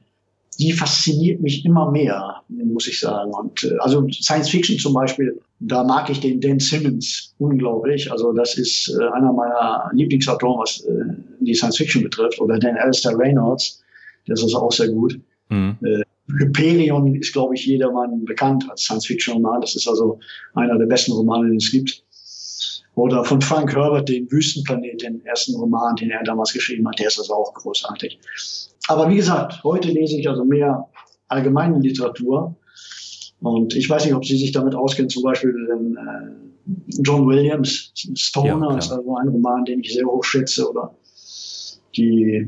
die fasziniert mich immer mehr, muss ich sagen. Und äh, also Science Fiction zum Beispiel, da mag ich den Dan Simmons unglaublich. Also das ist äh, einer meiner Lieblingsautoren, was äh, die Science Fiction betrifft. Oder Dan Alistair Reynolds, der ist also auch sehr gut. Mhm. Äh, Hyperion ist, glaube ich, jedermann bekannt als Science-Fiction-Roman. Das ist also einer der besten Romane, den es gibt. Oder von Frank Herbert, den Wüstenplanet, den ersten Roman, den er damals geschrieben hat, der ist also auch großartig. Aber wie gesagt, heute lese ich also mehr allgemeine Literatur. Und ich weiß nicht, ob Sie sich damit auskennen, zum Beispiel den, äh, John Williams, Stoner, ja, ist also ein Roman, den ich sehr hoch schätze, oder die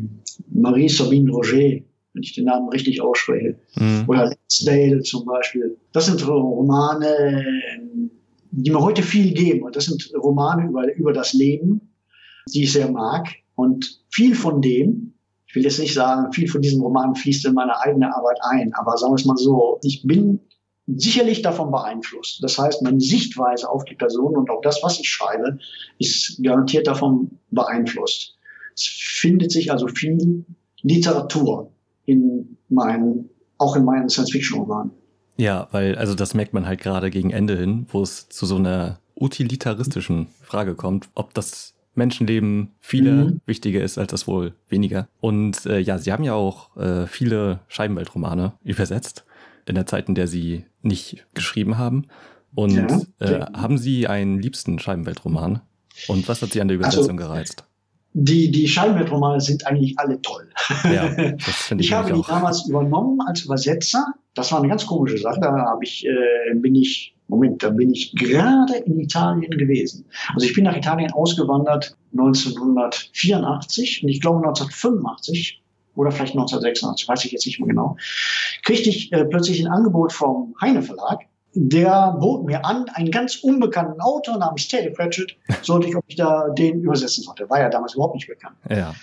Marie Sabine Roger, wenn ich den Namen richtig ausspreche, mhm. oder Lansdale zum Beispiel. Das sind Romane, die mir heute viel geben. Und das sind Romane über, über das Leben, die ich sehr mag. Und viel von dem, ich will jetzt nicht sagen, viel von diesen Romanen fließt in meine eigene Arbeit ein, aber sagen wir es mal so, ich bin sicherlich davon beeinflusst. Das heißt, meine Sichtweise auf die Person und auch das, was ich schreibe, ist garantiert davon beeinflusst. Es findet sich also viel Literatur in meinen, auch in meinen Science-Fiction-Romanen. Ja, weil, also das merkt man halt gerade gegen Ende hin, wo es zu so einer utilitaristischen Frage kommt, ob das Menschenleben viele mhm. wichtiger ist als das wohl weniger. Und äh, ja, Sie haben ja auch äh, viele Scheibenweltromane übersetzt in der Zeit, in der Sie nicht geschrieben haben. Und ja, äh, haben Sie einen liebsten Scheibenweltroman? Und was hat Sie an der also, Übersetzung also, gereizt? Die, die Scheibenweltromane sind eigentlich alle toll. Ja, das (laughs) ich, ich habe die damals übernommen als Übersetzer. Das war eine ganz komische Sache. Da habe ich, äh, bin ich, Moment, da bin ich gerade in Italien gewesen. Also ich bin nach Italien ausgewandert 1984 und ich glaube 1985 oder vielleicht 1986, weiß ich jetzt nicht mehr genau, kriegte ich äh, plötzlich ein Angebot vom Heine Verlag. Der bot mir an, einen ganz unbekannten Autor namens Teddy Pratchett, sollte ich, ob ich da den übersetzen sollte. War ja damals überhaupt nicht bekannt. Ja.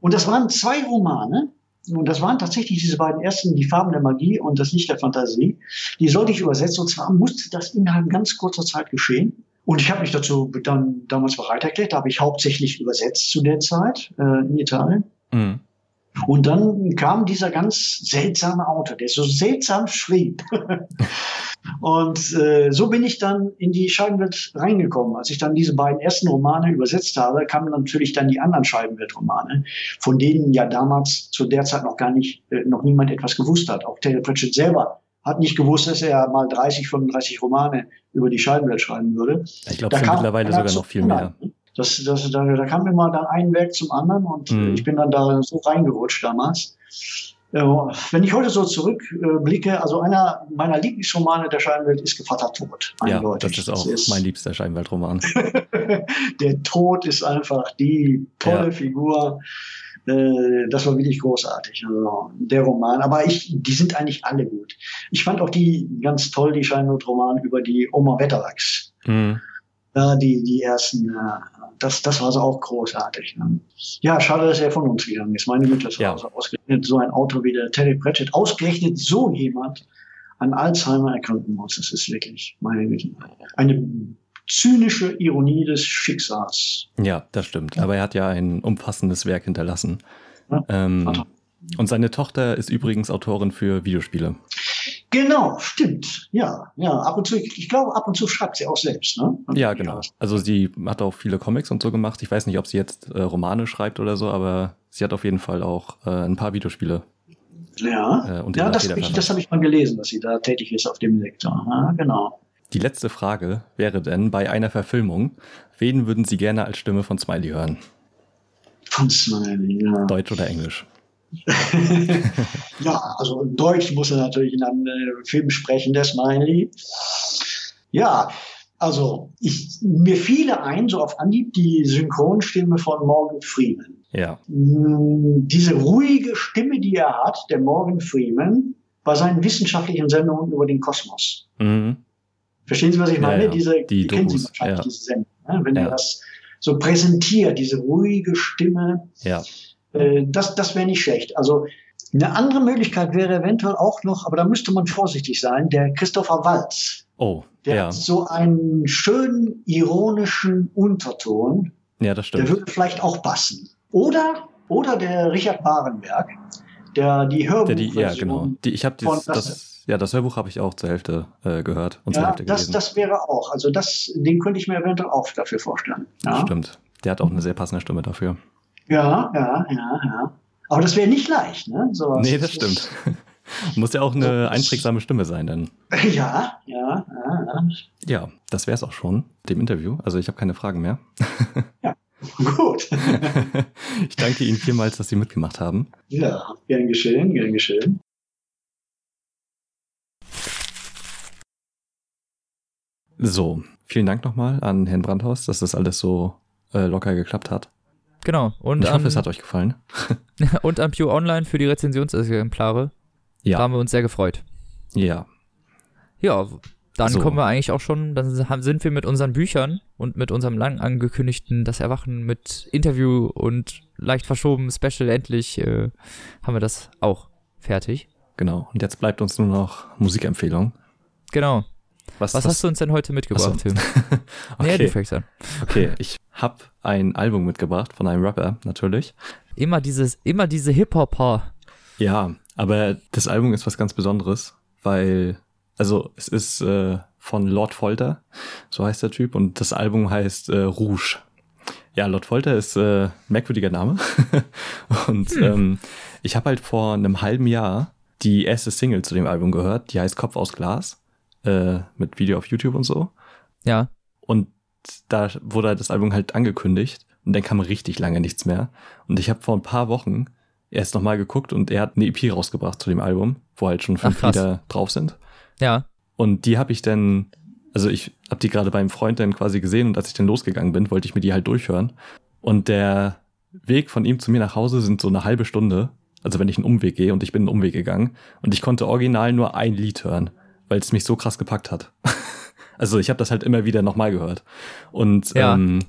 Und das waren zwei Romane, und das waren tatsächlich diese beiden ersten, die Farben der Magie und das Licht der Fantasie. Die sollte ich übersetzen. Und zwar musste das innerhalb ganz kurzer Zeit geschehen. Und ich habe mich dazu dann damals bereit erklärt. Da habe ich hauptsächlich übersetzt zu der Zeit äh, in Italien. Mhm. Und dann kam dieser ganz seltsame Autor, der so seltsam schrieb. (laughs) und äh, so bin ich dann in die Scheibenwelt reingekommen. Als ich dann diese beiden ersten Romane übersetzt habe, kamen natürlich dann die anderen Scheibenweltromane, von denen ja damals zu der Zeit noch gar nicht, äh, noch niemand etwas gewusst hat. Auch Taylor Pratchett selber hat nicht gewusst, dass er mal 30, 35 Romane über die Scheibenwelt schreiben würde. Ich glaube, mittlerweile sogar noch viel mehr. Anderen. Das, das, da, da kam immer dann ein Werk zum anderen und mhm. ich bin dann da so reingerutscht damals. Ja, wenn ich heute so zurückblicke, also einer meiner Lieblingsromane der Scheinwelt ist Gevatter Tod. Ja, das ist auch das ist mein liebster Scheinweltroman. (laughs) der Tod ist einfach die tolle ja. Figur. Äh, das war wirklich großartig, also der Roman. Aber ich, die sind eigentlich alle gut. Ich fand auch die ganz toll, die Scheinweltroman über die Oma Wetterwachs. Mhm. Ja, die, die ersten, das, das war so auch großartig. Ne? Ja, schade, dass er von uns gegangen ist. Meine Mutter ist ja. also ausgerechnet so ein Auto wie der Terry Pratchett, ausgerechnet so jemand an Alzheimer erkranken muss. Das ist wirklich, meine Güte, eine zynische Ironie des Schicksals. Ja, das stimmt. Aber er hat ja ein umfassendes Werk hinterlassen. Ja, ähm, und seine Tochter ist übrigens Autorin für Videospiele. Genau, stimmt. Ja, ja. Ab und zu, ich glaube, ab und zu schreibt sie auch selbst, ne? Ja, genau. Also sie hat auch viele Comics und so gemacht. Ich weiß nicht, ob sie jetzt äh, Romane schreibt oder so, aber sie hat auf jeden Fall auch äh, ein paar Videospiele. Ja, äh, ja das, ich, das habe ich mal gelesen, dass sie da tätig ist auf dem Sektor. Ja, genau. Die letzte Frage wäre denn, bei einer Verfilmung, wen würden Sie gerne als Stimme von Smiley hören? Von Smiley, ja. Deutsch oder Englisch? (laughs) ja, also in Deutsch muss er natürlich in einem äh, Film sprechen, der Smiley. Ja, also ich, mir fiele ein, so auf Anhieb, die Synchronstimme von Morgan Freeman. Ja. Mm, diese ruhige Stimme, die er hat, der Morgan Freeman, bei seinen wissenschaftlichen Sendungen über den Kosmos. Mhm. Verstehen Sie, was ich meine? Ja, ja. Diese, die, die kennen Sie wahrscheinlich, ja. diese Sendung. Ne? Wenn er das so präsentiert, diese ruhige Stimme. Ja. Äh, das, das wäre nicht schlecht. Also eine andere Möglichkeit wäre eventuell auch noch, aber da müsste man vorsichtig sein, der Christopher Walz. Oh, der ja. hat so einen schönen ironischen Unterton. Ja, das stimmt. Der würde vielleicht auch passen. Oder, oder der Richard Barenberg, der die Hörbuchversion. Ja, genau. Die, ich habe das, das, ja, das Hörbuch habe ich auch zur Hälfte äh, gehört und ja, zur Hälfte das, gelesen. Das wäre auch, also das, den könnte ich mir eventuell auch dafür vorstellen. Ja? Stimmt. Der hat auch eine sehr passende Stimme dafür. Ja, ja, ja, ja. Aber das wäre nicht leicht, ne? So nee, das stimmt. (laughs) Muss ja auch eine einprägsame Stimme sein, dann. Ja, (laughs) ja, ja. Ja, ja das wäre es auch schon, dem Interview. Also ich habe keine Fragen mehr. (laughs) Ja, gut. ich danke Ihnen vielmals, dass Sie mitgemacht haben. Ja, gern geschehen, gern geschehen. So, vielen Dank nochmal an Herrn Brandhaus, dass das alles so äh, locker geklappt hat. Genau. Und, ich hoffe, an, es hat euch gefallen. (laughs) (laughs) und an Pew Online für die Rezensionsexemplare. Ja. Da haben wir uns sehr gefreut. Ja. Ja, dann So. kommen wir eigentlich auch schon, dann haben- sind wir mit unseren Büchern und mit unserem lang angekündigten Das Erwachen mit Interview und leicht verschoben Special endlich, äh, haben wir das auch fertig. Genau. Und jetzt bleibt uns nur noch Musikempfehlung. Genau. Was, Was hast du uns denn heute mitgebracht, Ach so. Tim? Nee, (laughs) Okay. du fängst an. Okay, ich habe ein Album mitgebracht von einem Rapper, natürlich. Immer dieses, immer diese Hip-Hopper. Ja, aber das Album ist was ganz Besonderes, weil, also es ist äh, von Lord Folter, so heißt der Typ, und das Album heißt äh, Rouge. Ja, Lord Folter ist äh, ein merkwürdiger Name. (laughs) und ähm, ich habe halt vor einem halben Jahr die erste Single zu dem Album gehört, die heißt Kopf aus Glas, äh, mit Video auf YouTube und so. Ja. Und da wurde das Album halt angekündigt und dann kam richtig lange nichts mehr. Und ich habe vor ein paar Wochen erst nochmal geguckt und er hat eine EP rausgebracht zu dem Album, wo halt schon fünf Ach. Lieder drauf sind. Ja. Und die habe ich dann, also ich habe die gerade beim Freund dann quasi gesehen und als ich dann losgegangen bin, wollte ich mir die halt durchhören. Und der Weg von ihm zu mir nach Hause sind so eine halbe Stunde. Also wenn ich einen Umweg gehe und ich bin einen Umweg gegangen und ich konnte original nur ein Lied hören, weil es mich so krass gepackt hat. (laughs) also ich habe das halt immer wieder nochmal gehört. Und Ja. ähm,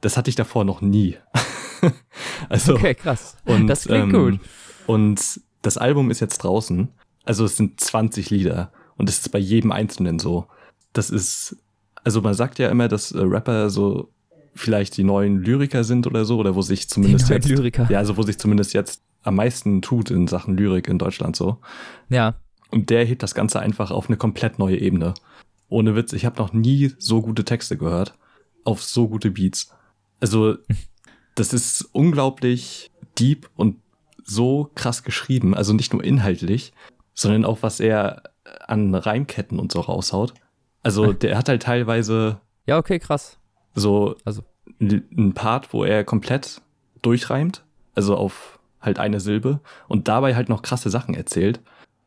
das hatte ich davor noch nie. (laughs) also Okay, krass. und, das klingt ähm, gut. Und das Album ist jetzt draußen. Also es sind 20 Lieder. Und es ist bei jedem Einzelnen so. Das ist, also man sagt ja immer, dass äh, Rapper so vielleicht die neuen Lyriker sind oder so, oder wo sich zumindest jetzt, Lyriker. ja, also wo sich zumindest jetzt am meisten tut in Sachen Lyrik in Deutschland so. Ja. Und der hebt das Ganze einfach auf eine komplett neue Ebene. Ohne Witz, ich habe noch nie so gute Texte gehört. Auf so gute Beats. Also, (laughs) das ist unglaublich deep und so krass geschrieben. Also nicht nur inhaltlich, sondern auch, was er an Reimketten und so raushaut. Also, (laughs) der hat halt teilweise Ja, okay, krass. so Also- ein Part, wo er komplett durchreimt, also auf halt eine Silbe und dabei halt noch krasse Sachen erzählt.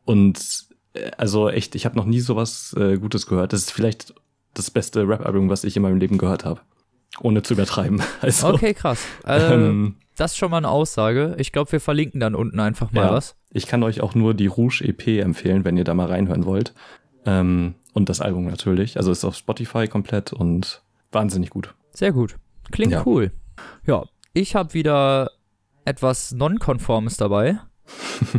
Und also echt, ich habe noch nie sowas äh, Gutes gehört. Das ist vielleicht das beste Rap-Album, was ich in meinem Leben gehört habe. Ohne zu übertreiben. (laughs) Also, Okay, krass. Äh, ähm, das ist schon mal eine Aussage. Ich glaube, wir verlinken dann unten einfach mal Ja. was. ich kann euch auch nur die Rouge EP empfehlen, wenn ihr da mal reinhören wollt. Ähm, und das Album natürlich. Also ist auf Spotify komplett und wahnsinnig gut. Sehr gut. Klingt Ja. cool. Ja, ich habe wieder etwas Nonkonformes dabei. (laughs)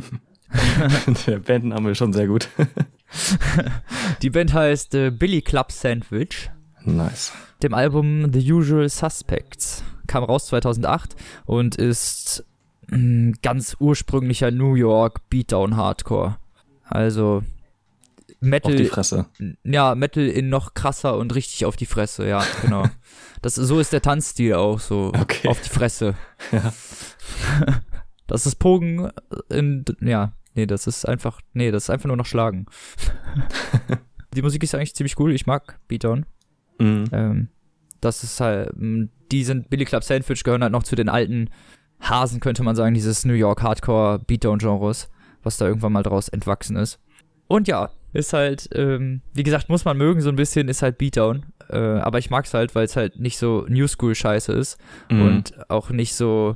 (laughs) Der Bandname ist schon sehr gut. (laughs) Die Band heißt äh, Billy Club Sandwich. nice. Dem Album The Usual Suspects. Kam raus 2008 und ist mh, ganz ursprünglicher New York Beatdown Hardcore. Also Auf die Metal, Fresse. ja, Metal in noch krasser und richtig auf die Fresse, ja, genau. (laughs) Das, so ist der Tanzstil auch so. Okay. Auf die Fresse. Ja. Das ist Pogen in, ja, nee, das ist einfach, nee, das ist einfach nur noch Schlagen. (laughs) die Musik ist eigentlich ziemlich cool, ich mag Beatdown. Mhm. Ähm, das ist halt, m, die sind, Billy Club Sandwich gehören halt noch zu den alten Hasen, könnte man sagen, dieses New York Hardcore Beatdown-Genres, was da irgendwann mal draus entwachsen ist. Und ja, ist halt, ähm, wie gesagt, muss man mögen, so ein bisschen, ist halt Beatdown. Äh, aber ich mag's halt, weil es halt nicht so New School-Scheiße ist Mhm. und auch nicht so,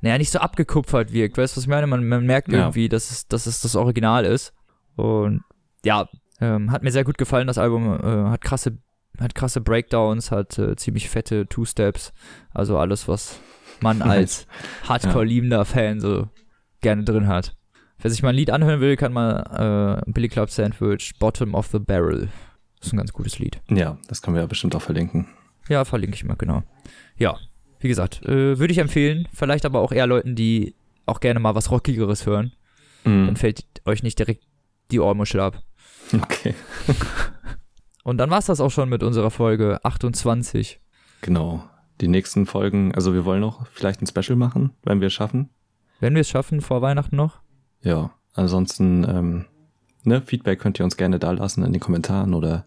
naja, nicht so abgekupfert wirkt. Weißt du, was ich meine? Man, man merkt Ja. irgendwie, dass es, dass es das Original ist. Und ja, ähm, hat mir sehr gut gefallen, das Album. Äh, hat krasse, hat krasse Breakdowns, hat äh, ziemlich fette Two-Steps. Also alles, was man (laughs) als Hardcore-liebender Fan so gerne drin hat. Wer sich mal ein Lied anhören will, kann mal äh, Billy Club Sandwich, Bottom of the Barrel. ist ein ganz gutes Lied. Ja, das können wir ja bestimmt auch verlinken. Ja, verlinke ich mal, genau. Ja, wie gesagt, äh, würde ich empfehlen. Vielleicht aber auch eher Leuten, die auch gerne mal was Rockigeres hören. Mhm. Dann fällt euch nicht direkt die Ohrmuschel ab. Okay. (laughs) Und dann war's das auch schon mit unserer Folge 28. Genau. Die nächsten Folgen, also wir wollen noch vielleicht ein Special machen, wenn wir es schaffen. Wenn wir es schaffen, vor Weihnachten noch. Ja, ansonsten, ähm, ne, Feedback könnt ihr uns gerne da lassen in den Kommentaren oder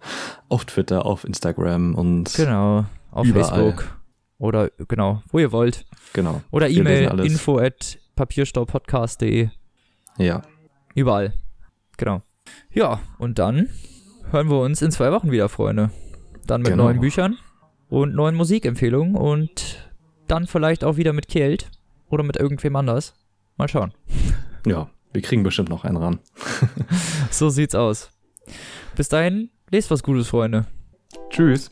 auf Twitter, auf Instagram und Genau, auf Überall. Facebook. Oder genau, wo ihr wollt. genau. Oder E-Mail info at papierstaupodcast.de. Ja, Überall. Genau. Ja, und dann hören wir uns in zwei Wochen wieder, Freunde. Dann mit Genau. neuen Büchern und neuen Musikempfehlungen und dann vielleicht auch wieder mit Kjeld oder mit irgendwem anders. Mal schauen. Ja, wir kriegen bestimmt noch einen ran. (laughs) So sieht's aus. Bis dahin, lest was Gutes, Freunde. Tschüss.